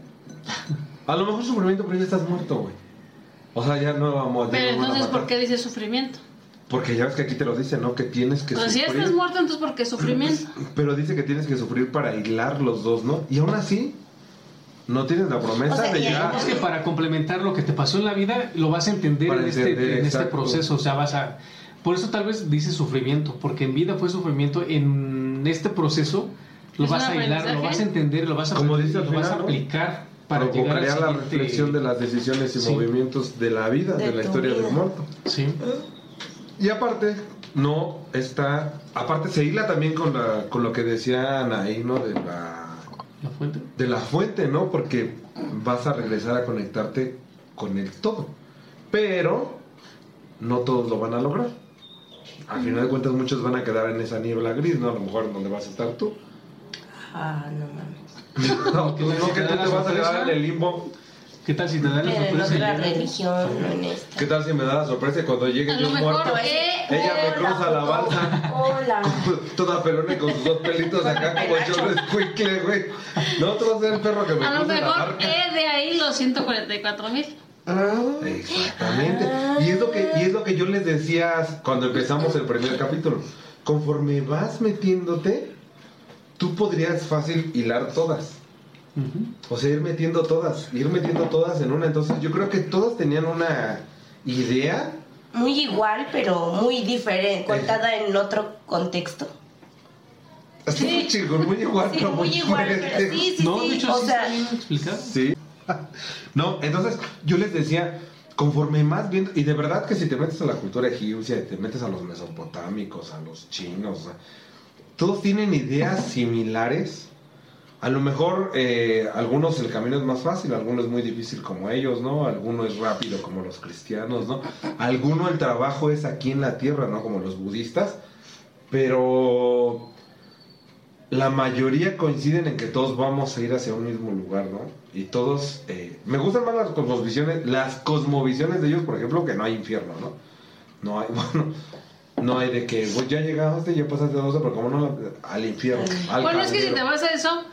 A lo mejor sufrimiento, pero ya estás muerto, güey. O sea, ya no vamos ya Pero a entonces. ¿por qué dice sufrimiento? Porque ya ves que aquí te lo dice, ¿no? Que tienes que Pues si ya sufrir. estás muerto, entonces ¿por qué sufrimiento? Pero dice que tienes que sufrir para hilar los dos, ¿no? Y aún así, no tienes la promesa O sea, de y llegar. Digamos que para complementar lo que te pasó en la vida, lo vas a entender, Para en, este, entender, en este exacto. proceso. O sea, vas a. Por eso tal vez dice sufrimiento, porque en vida fue sufrimiento. En este proceso lo Es vas a hilar, lo vas a entender, lo vas a, Como dice al lo vas a final, ¿no? aplicar para Provocaría la reflexión de las decisiones y Sí. movimientos de la vida, de, De la historia vida. del muerto. Sí. Y aparte, no está. Aparte, se hila también con, la, con lo que decían ahí, ¿no? De la, La fuente. de la fuente, ¿no? Porque vas a regresar a conectarte con el todo. Pero no todos lo van a lograr. Al final de cuentas, muchos van a quedar en esa niebla gris, ¿no? A lo mejor donde vas a estar tú. Ah, no mames. No, tú- no que tú te vas a quedar en el limbo. ¿Qué tal si te dan la sorpresa? otra religión. ¿Qué tal si me da la sorpresa y cuando llegue A yo muerto? eh, Ella me Hola, cruza la balsa. Hola. Toda pelona y con sus dos pelitos acá como yo de escuincle, güey. No, tú vas a ser el perro que me A lo mejor es de ahí los 144 mil. Ah. Exactamente. Y es lo que, y es lo que yo les decía cuando empezamos el primer capítulo. Conforme vas metiéndote, tú podrías fácil hilar todas. Ujú. O sea, ir metiendo todas, ir metiendo todas en una. Entonces yo creo que todos tenían una idea. Muy igual, pero muy diferente, contada en otro contexto. Así muy chingón, muy igual, Sí, pero muy igual, fuerte. pero sí, sí, no, sí. de hecho o sí sea, explicado. Sí. No, entonces yo les decía, conforme más viendo, y de verdad que si te metes a la cultura egipcia, te metes a los mesopotámicos, a los chinos, o sea, todos tienen ideas similares. A lo mejor eh, algunos el camino es más fácil, algunos es muy difícil como ellos, ¿no? Alguno es rápido como los cristianos, ¿no? Alguno el trabajo es aquí en la tierra, ¿no? Como los budistas. Pero la mayoría coinciden en que todos vamos a ir hacia un mismo lugar, ¿no? Y todos, eh, me gustan más las cosmovisiones, las cosmovisiones de ellos, por ejemplo, que no hay infierno, ¿no? No hay, bueno, no hay de que pues, ya llegaste, ya pasaste dos, pero como no, al infierno. Al Bueno, es que si te vas a eso,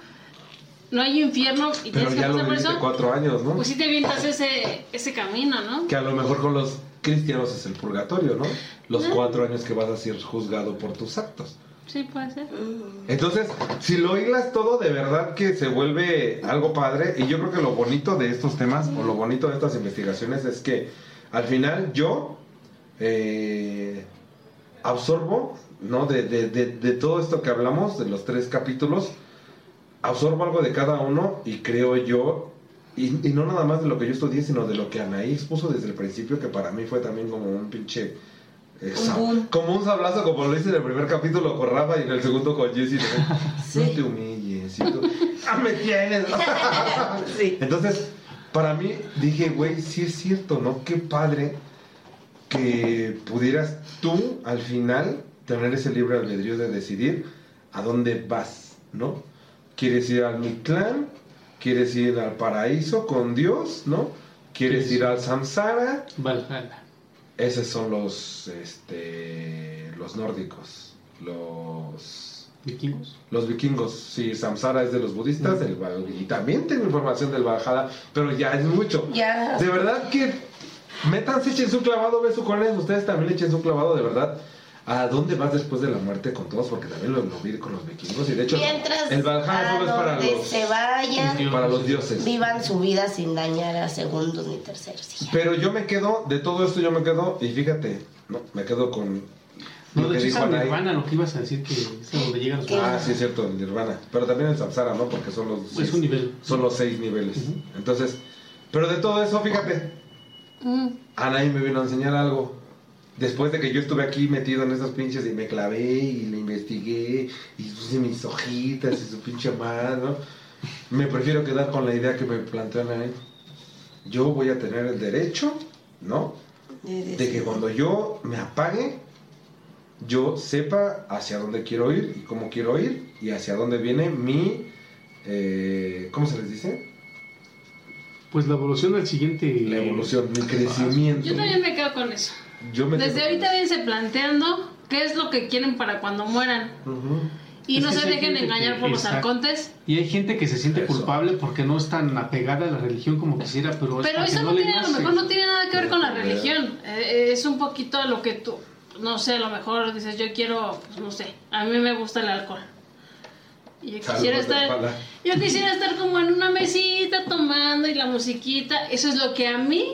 no hay infierno y Pero tienes que ya lo viviste eso, cuatro años, ¿no? pues sí te avientas ese, ese camino, ¿no? Que a lo mejor con los cristianos es el purgatorio, ¿no? Los cuatro años que vas a ser juzgado por tus actos. Sí, puede ser. Entonces, si lo hilas todo, de verdad que se vuelve algo padre. Y yo creo que lo bonito de estos temas, o lo bonito de estas investigaciones, es que al final yo eh, absorbo, ¿no? De, de- de- de todo esto que hablamos, de los tres capítulos, absorbo algo de cada uno y creo yo, y, y no nada más de lo que yo estudié, sino de lo que Anaí expuso desde el principio, que para mí fue también como un pinche... eh, Un sa- boom. como un sablazo, como lo hice en el primer capítulo con Rafa y en el segundo con Jessy. ¿no? Sí. No te humilles. y tú, ¡Ah, me tienes! Sí. Entonces, para mí, dije, güey, sí es cierto, ¿no? Qué padre que pudieras tú, al final, tener ese libre albedrío de decidir a dónde vas, ¿no? ¿Quieres ir al Mictlán? ¿Quieres ir al paraíso con Dios, ¿no? ¿Quieres Sí. ir al Samsara? Valhalla. Esos son los, este, los nórdicos, los, Vikingos. los vikingos. Sí, Samsara es de los budistas, el Val- y también tengo información del Valhalla, pero ya es mucho. Ya. De verdad que métanse, echen su clavado, beso con él, ustedes también echen su clavado, de verdad. ¿A dónde vas después de la muerte con todos? Porque también lo, lo vi con los vikingos y de hecho Mientras el Valhalla solo es para los, se vayan, para los dioses. vivan su vida sin dañar a segundos ni terceros. ya. Pero yo me quedo, de todo esto yo me quedo, y fíjate, no, me quedo con No, de hecho es. Nirvana lo que ibas a decir que es donde llegan los. Ah, sí, es cierto, el Nirvana. Pero también el Samsara, ¿no? Porque son los. Es seis- un nivel. Son los seis niveles. Entonces, pero de todo eso, fíjate, Mm. Anaí me vino a enseñar algo. Después de que yo estuve aquí metido en esas pinches y me clavé y le investigué y puse mis hojitas y su pinche mano, me prefiero quedar con la idea que me planteó Anaí. Yo voy a tener el derecho, ¿no? de que cuando yo me apague, yo sepa hacia dónde quiero ir y cómo quiero ir y hacia dónde viene mi, eh, ¿cómo se les dice? Pues la evolución del siguiente. La evolución, mi crecimiento. Yo también me quedo con eso. Yo me Desde ahorita viense planteando qué es lo que quieren para cuando mueran. Ujú. Y Es no se dejen engañar que- por los exacto. arcontes. Y hay gente que se siente Eso. culpable porque no es tan apegada a la religión como quisiera, pero es Pero eso no, tiene, a lo mejor no tiene nada que ver con la religión. Eh, es un poquito a lo que tú, no sé, a lo mejor dices, yo quiero, pues no sé, a mí me gusta el alcohol. Y yo quisiera estar, yo quisiera estar como en una mesita tomando y la musiquita. Eso es lo que a mí,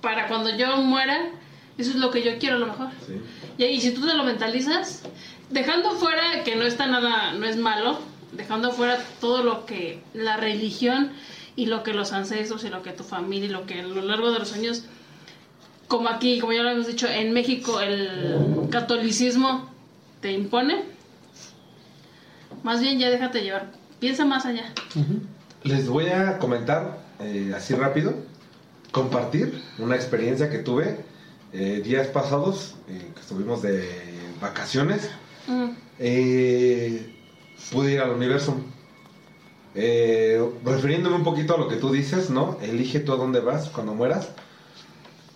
para cuando yo muera, eso es lo que yo quiero a lo mejor. Sí. Y, y si tú te lo mentalizas, dejando fuera que no está nada, no es malo, dejando fuera todo lo que la religión y lo que los ancestros y lo que tu familia y lo que a lo largo de los años, como aquí, como ya lo hemos dicho, en México el catolicismo te impone, más bien ya déjate llevar, piensa más allá. Les voy a comentar eh, así rápido, compartir una experiencia que tuve eh, días pasados, eh, que estuvimos de vacaciones. Mm. Pude ir al universo. Refiriéndome un poquito a lo que tú dices, ¿no? Elige tú a dónde vas cuando mueras.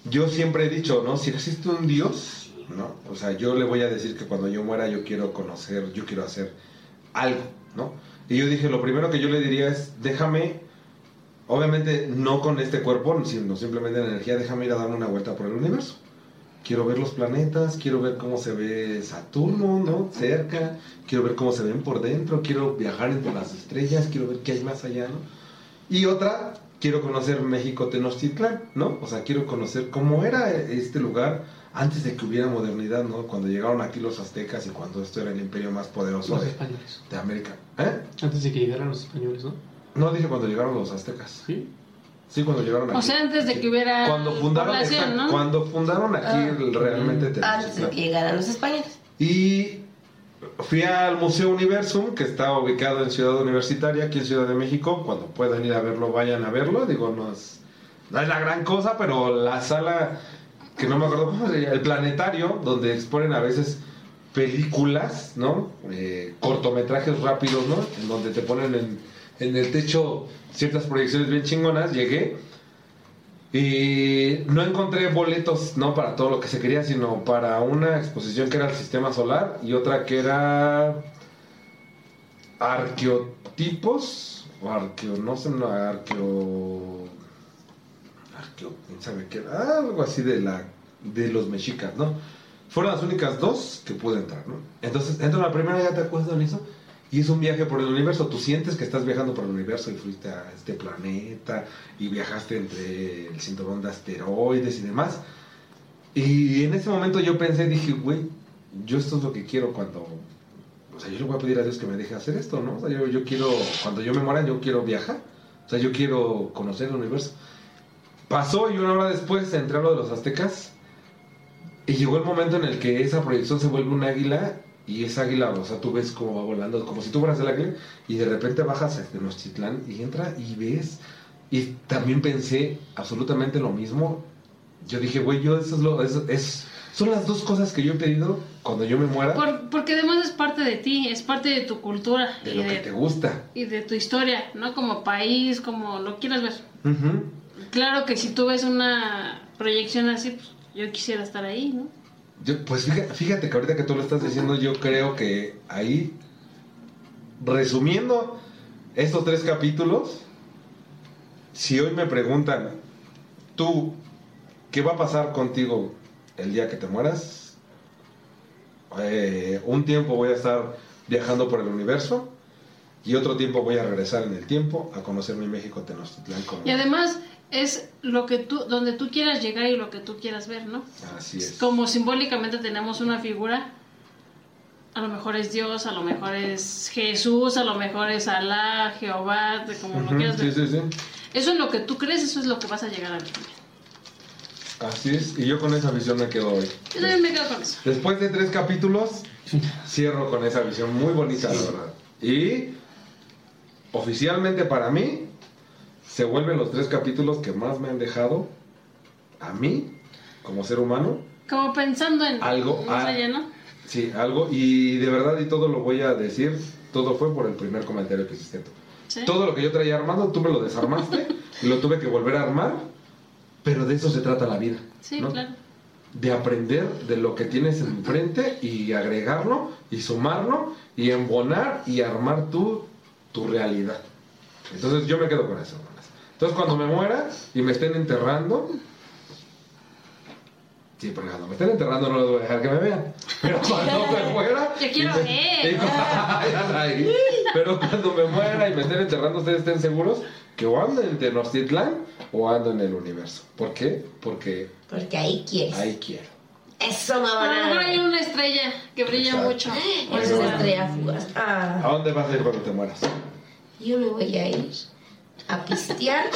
Yo siempre he dicho, ¿no? Si existe un Dios, ¿no? O sea, yo le voy a decir que cuando yo muera yo quiero conocer, yo quiero hacer algo, ¿no? Y yo dije, lo primero que yo le diría es, déjame, obviamente no con este cuerpo, sino simplemente en energía, déjame ir a darme una vuelta por el universo. Quiero ver los planetas, quiero ver cómo se ve Saturno, ¿no? Cerca, quiero ver cómo se ven por dentro, quiero viajar entre las estrellas, quiero ver qué hay más allá, ¿no? Y otra, quiero conocer México Tenochtitlán, ¿no? O sea, quiero conocer cómo era este lugar antes de que hubiera modernidad, ¿no? Cuando llegaron aquí los aztecas y cuando esto era el imperio más poderoso Los de, españoles. de América. ¿Eh? Antes de que llegaran los españoles, ¿no? No dije cuando llegaron los aztecas. Sí. Sí, cuando llegaron aquí. O sea, antes de que hubiera cuando fundaron, población, exacto, ¿no? cuando fundaron aquí Ah. realmente Antes de que llegaran los españoles. Y fui al Museo Universum, que está ubicado en Ciudad Universitaria, aquí en Ciudad de México. Cuando puedan ir a verlo, vayan a verlo. Digo, no es, no es la gran cosa, pero la sala, que no me acuerdo cómo se llama, el planetario, donde exponen a veces películas, ¿no? Eh, cortometrajes rápidos, ¿no? En donde te ponen en, en el techo ciertas proyecciones bien chingonas. Llegué y no encontré boletos, no para todo lo que se quería, sino para una exposición que era el sistema solar y otra que era arqueotipos o arqueo, no sé, no, arqueo, quién sabe qué algo así de la, de los mexicas, ¿no? Fueron las únicas dos que pude entrar, ¿no? Entonces, entro la primera, ya te acuerdas de eso, y es un viaje por el universo. Tú sientes que estás viajando por el universo y fuiste a este planeta y viajaste entre el cinturón de asteroides y demás. Y en ese momento yo pensé, dije, güey, yo esto es lo que quiero cuando... O sea, yo le voy a pedir a Dios que me deje hacer esto, ¿no? O sea, yo, yo quiero, cuando yo me muera, yo quiero viajar. O sea, yo quiero conocer el universo. Pasó y una hora después entré a lo de los aztecas y llegó el momento en el que esa proyección se vuelve un águila y esa águila, o sea, tú ves cómo va volando, como si tú fueras el águila, y de repente bajas a Tenochtitlán y entra y ves. Y también pensé absolutamente lo mismo. Yo dije, güey, yo eso es lo. eso es, son las dos cosas que yo he pedido cuando yo me muera Por- porque además es parte de ti, es parte de tu cultura de y lo que te gusta. y de tu historia, ¿no? Como país, como lo quieras ver. Ujú. Claro que si tú ves una proyección así, pues yo quisiera estar ahí, ¿no? Yo, pues fíjate, fíjate que ahorita que tú lo estás diciendo, yo creo que ahí, resumiendo estos tres capítulos, si hoy me preguntan, tú, ¿qué va a pasar contigo el día que te mueras? Eh, un tiempo voy a estar viajando por el universo y otro tiempo voy a regresar en el tiempo a conocer mi México Tenochtitlán. como- Y además es lo que tú, donde tú quieras llegar y lo que tú quieras ver, ¿no? Así es. Como simbólicamente tenemos una figura, a lo mejor es Dios, a lo mejor es Jesús, a lo mejor es Alá, Jehová, como lo quieras ver. sí, sí. Eso es lo que tú crees, eso es lo que vas a llegar a ver. Así es. Y yo con esa visión me quedo hoy. Yo también me quedo con eso. Después de tres capítulos, cierro con esa visión muy bonita, la verdad. Y oficialmente para mí, se vuelven los tres capítulos que más me han dejado a mí, como ser humano, Como pensando en Algo, más allá, ¿no? sí, algo. Y de verdad, y todo lo voy a decir, todo fue por el primer comentario que hiciste tú. Sí. Todo lo que yo traía armado, tú me lo desarmaste y lo tuve que volver a armar, pero de eso se trata la vida. Sí, ¿no? claro. de aprender de lo que tienes enfrente y agregarlo y sumarlo y embonar y armar tú tu realidad. Entonces yo me quedo con eso. Entonces cuando me muera y me estén enterrando, sí, porque cuando me estén enterrando no les voy a dejar que me vean. Pero cuando me muera... Yo quiero y me- ver. ahí. Pero cuando me muera y me estén enterrando, ustedes estén seguros que o ando en Tenochtitlán o ando en el universo. ¿Por qué? Porque Porque ahí quieres. ahí quiero. Eso, A lo mejor hay mamá. una estrella que brilla Exacto. mucho. Es una estrella fugaz. ¿A Ah, dónde vas a ir cuando te mueras? yo me voy a ir a pistear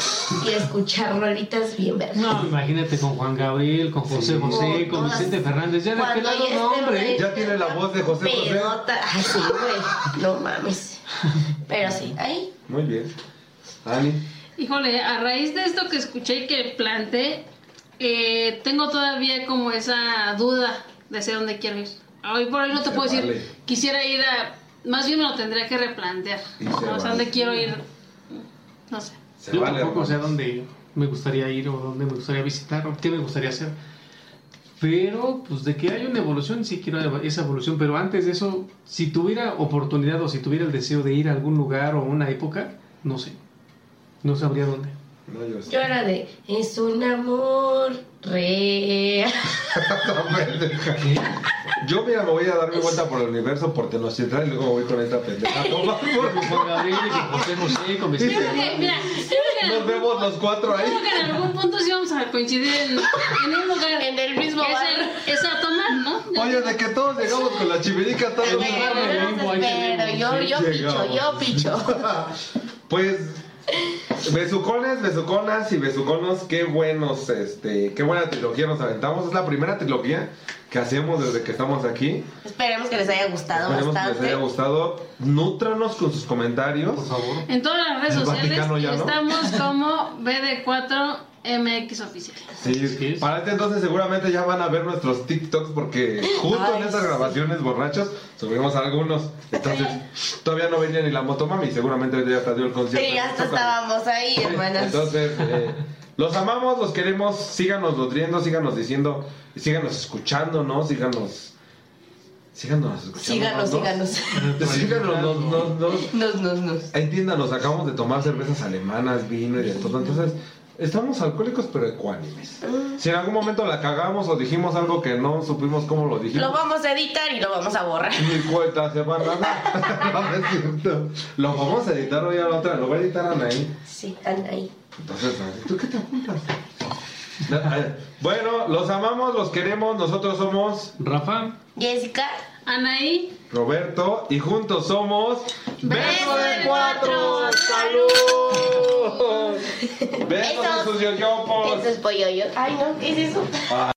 y a escuchar rolitas bien verdes. No, imagínate con Juan Gabriel, con José Sí. José, con Todas- Vicente Fernández. Ya de aquel lado, no, hombre. re- Ya tiene la voz de José José. Pedota. Ay, sí, güey. No mames. Pero sí, ahí. Muy bien. Ani. Híjole, a raíz de esto que escuché y que planteé, eh, tengo todavía como esa duda de hacia dónde quiero ir. Hoy por hoy no te puedo vale. decir, quisiera ir a... Más bien me lo tendría que replantear. O sea, vale. dónde quiero ir, no sé. Se Yo vale, tampoco sé a hermanos. dónde me gustaría ir o dónde me gustaría visitar o qué me gustaría hacer. Pero, pues de que hay una evolución, sí quiero esa evolución. Pero antes de eso, si tuviera oportunidad o si tuviera el deseo de ir a algún lugar o a una época, no sé. No sabría dónde. No. Yo era de, es un amor real. No. Yo, mira, me voy a dar mi vuelta por el universo por Tenochtitlan y luego voy con esta pendeja. Toma, por Con Gabriel y con José José, con Yo vestido. creo que, mira, yo creo que en Nos algún- vemos los cuatro ahí. creo que en algún punto sí vamos a coincidir en, en un lugar. En el mismo que es, bar. el, es a tomar, ¿no? Oye, de que todos llegamos con la chivirica todos. No espero, tenemos, yo, yo picho, yo picho. Pues besucones, besuconas y besuconos, qué buenos, este, qué buena trilogía nos aventamos. Es la primera trilogía que hacemos desde que estamos aquí. Esperemos que les haya gustado Esperemos que les haya gustado. Nútranos con sus comentarios. Por favor. En todas las redes El sociales Vaticano ya, ¿no? estamos como BD4MX Oficial. Sí, para este entonces seguramente ya van a ver nuestros TikToks porque justo Ay, en estas sí. grabaciones borrachos subimos algunos. Entonces todavía no venía ni la motomami, seguramente ya perdió el concierto. Sí, hasta estábamos ahí, hermanas. Entonces, eh, los amamos, los queremos, síganos nutriendo, síganos diciendo, síganos escuchando, ¿no? Síganos. Síganos escuchando. síganos, ¿no? síganos. Síganos, nos, nos, nos- Nos, nos, nos. Entiéndanos, acabamos de tomar cervezas alemanas, vino y de todo. Entonces, estamos alcohólicos pero ecuánimes. Si en algún momento la cagamos o dijimos algo que no supimos cómo lo dijimos, Lo vamos a editar y lo vamos a borrar. ni cuenta se van a dar. No, es cierto. Lo vamos a editar hoy a la otra, lo va a editar Anaí. Sí, están ahí. Entonces, ¿tú qué te apuntas? Eh, Bueno, los amamos, los queremos, nosotros somos Rafa. Jessica. Anaí, Roberto y juntos somos Beso de Cuatro. ¡Salud! Besos en sus yoyopos. Eso es pollo. Ay, no, ¿qué es eso? Ah.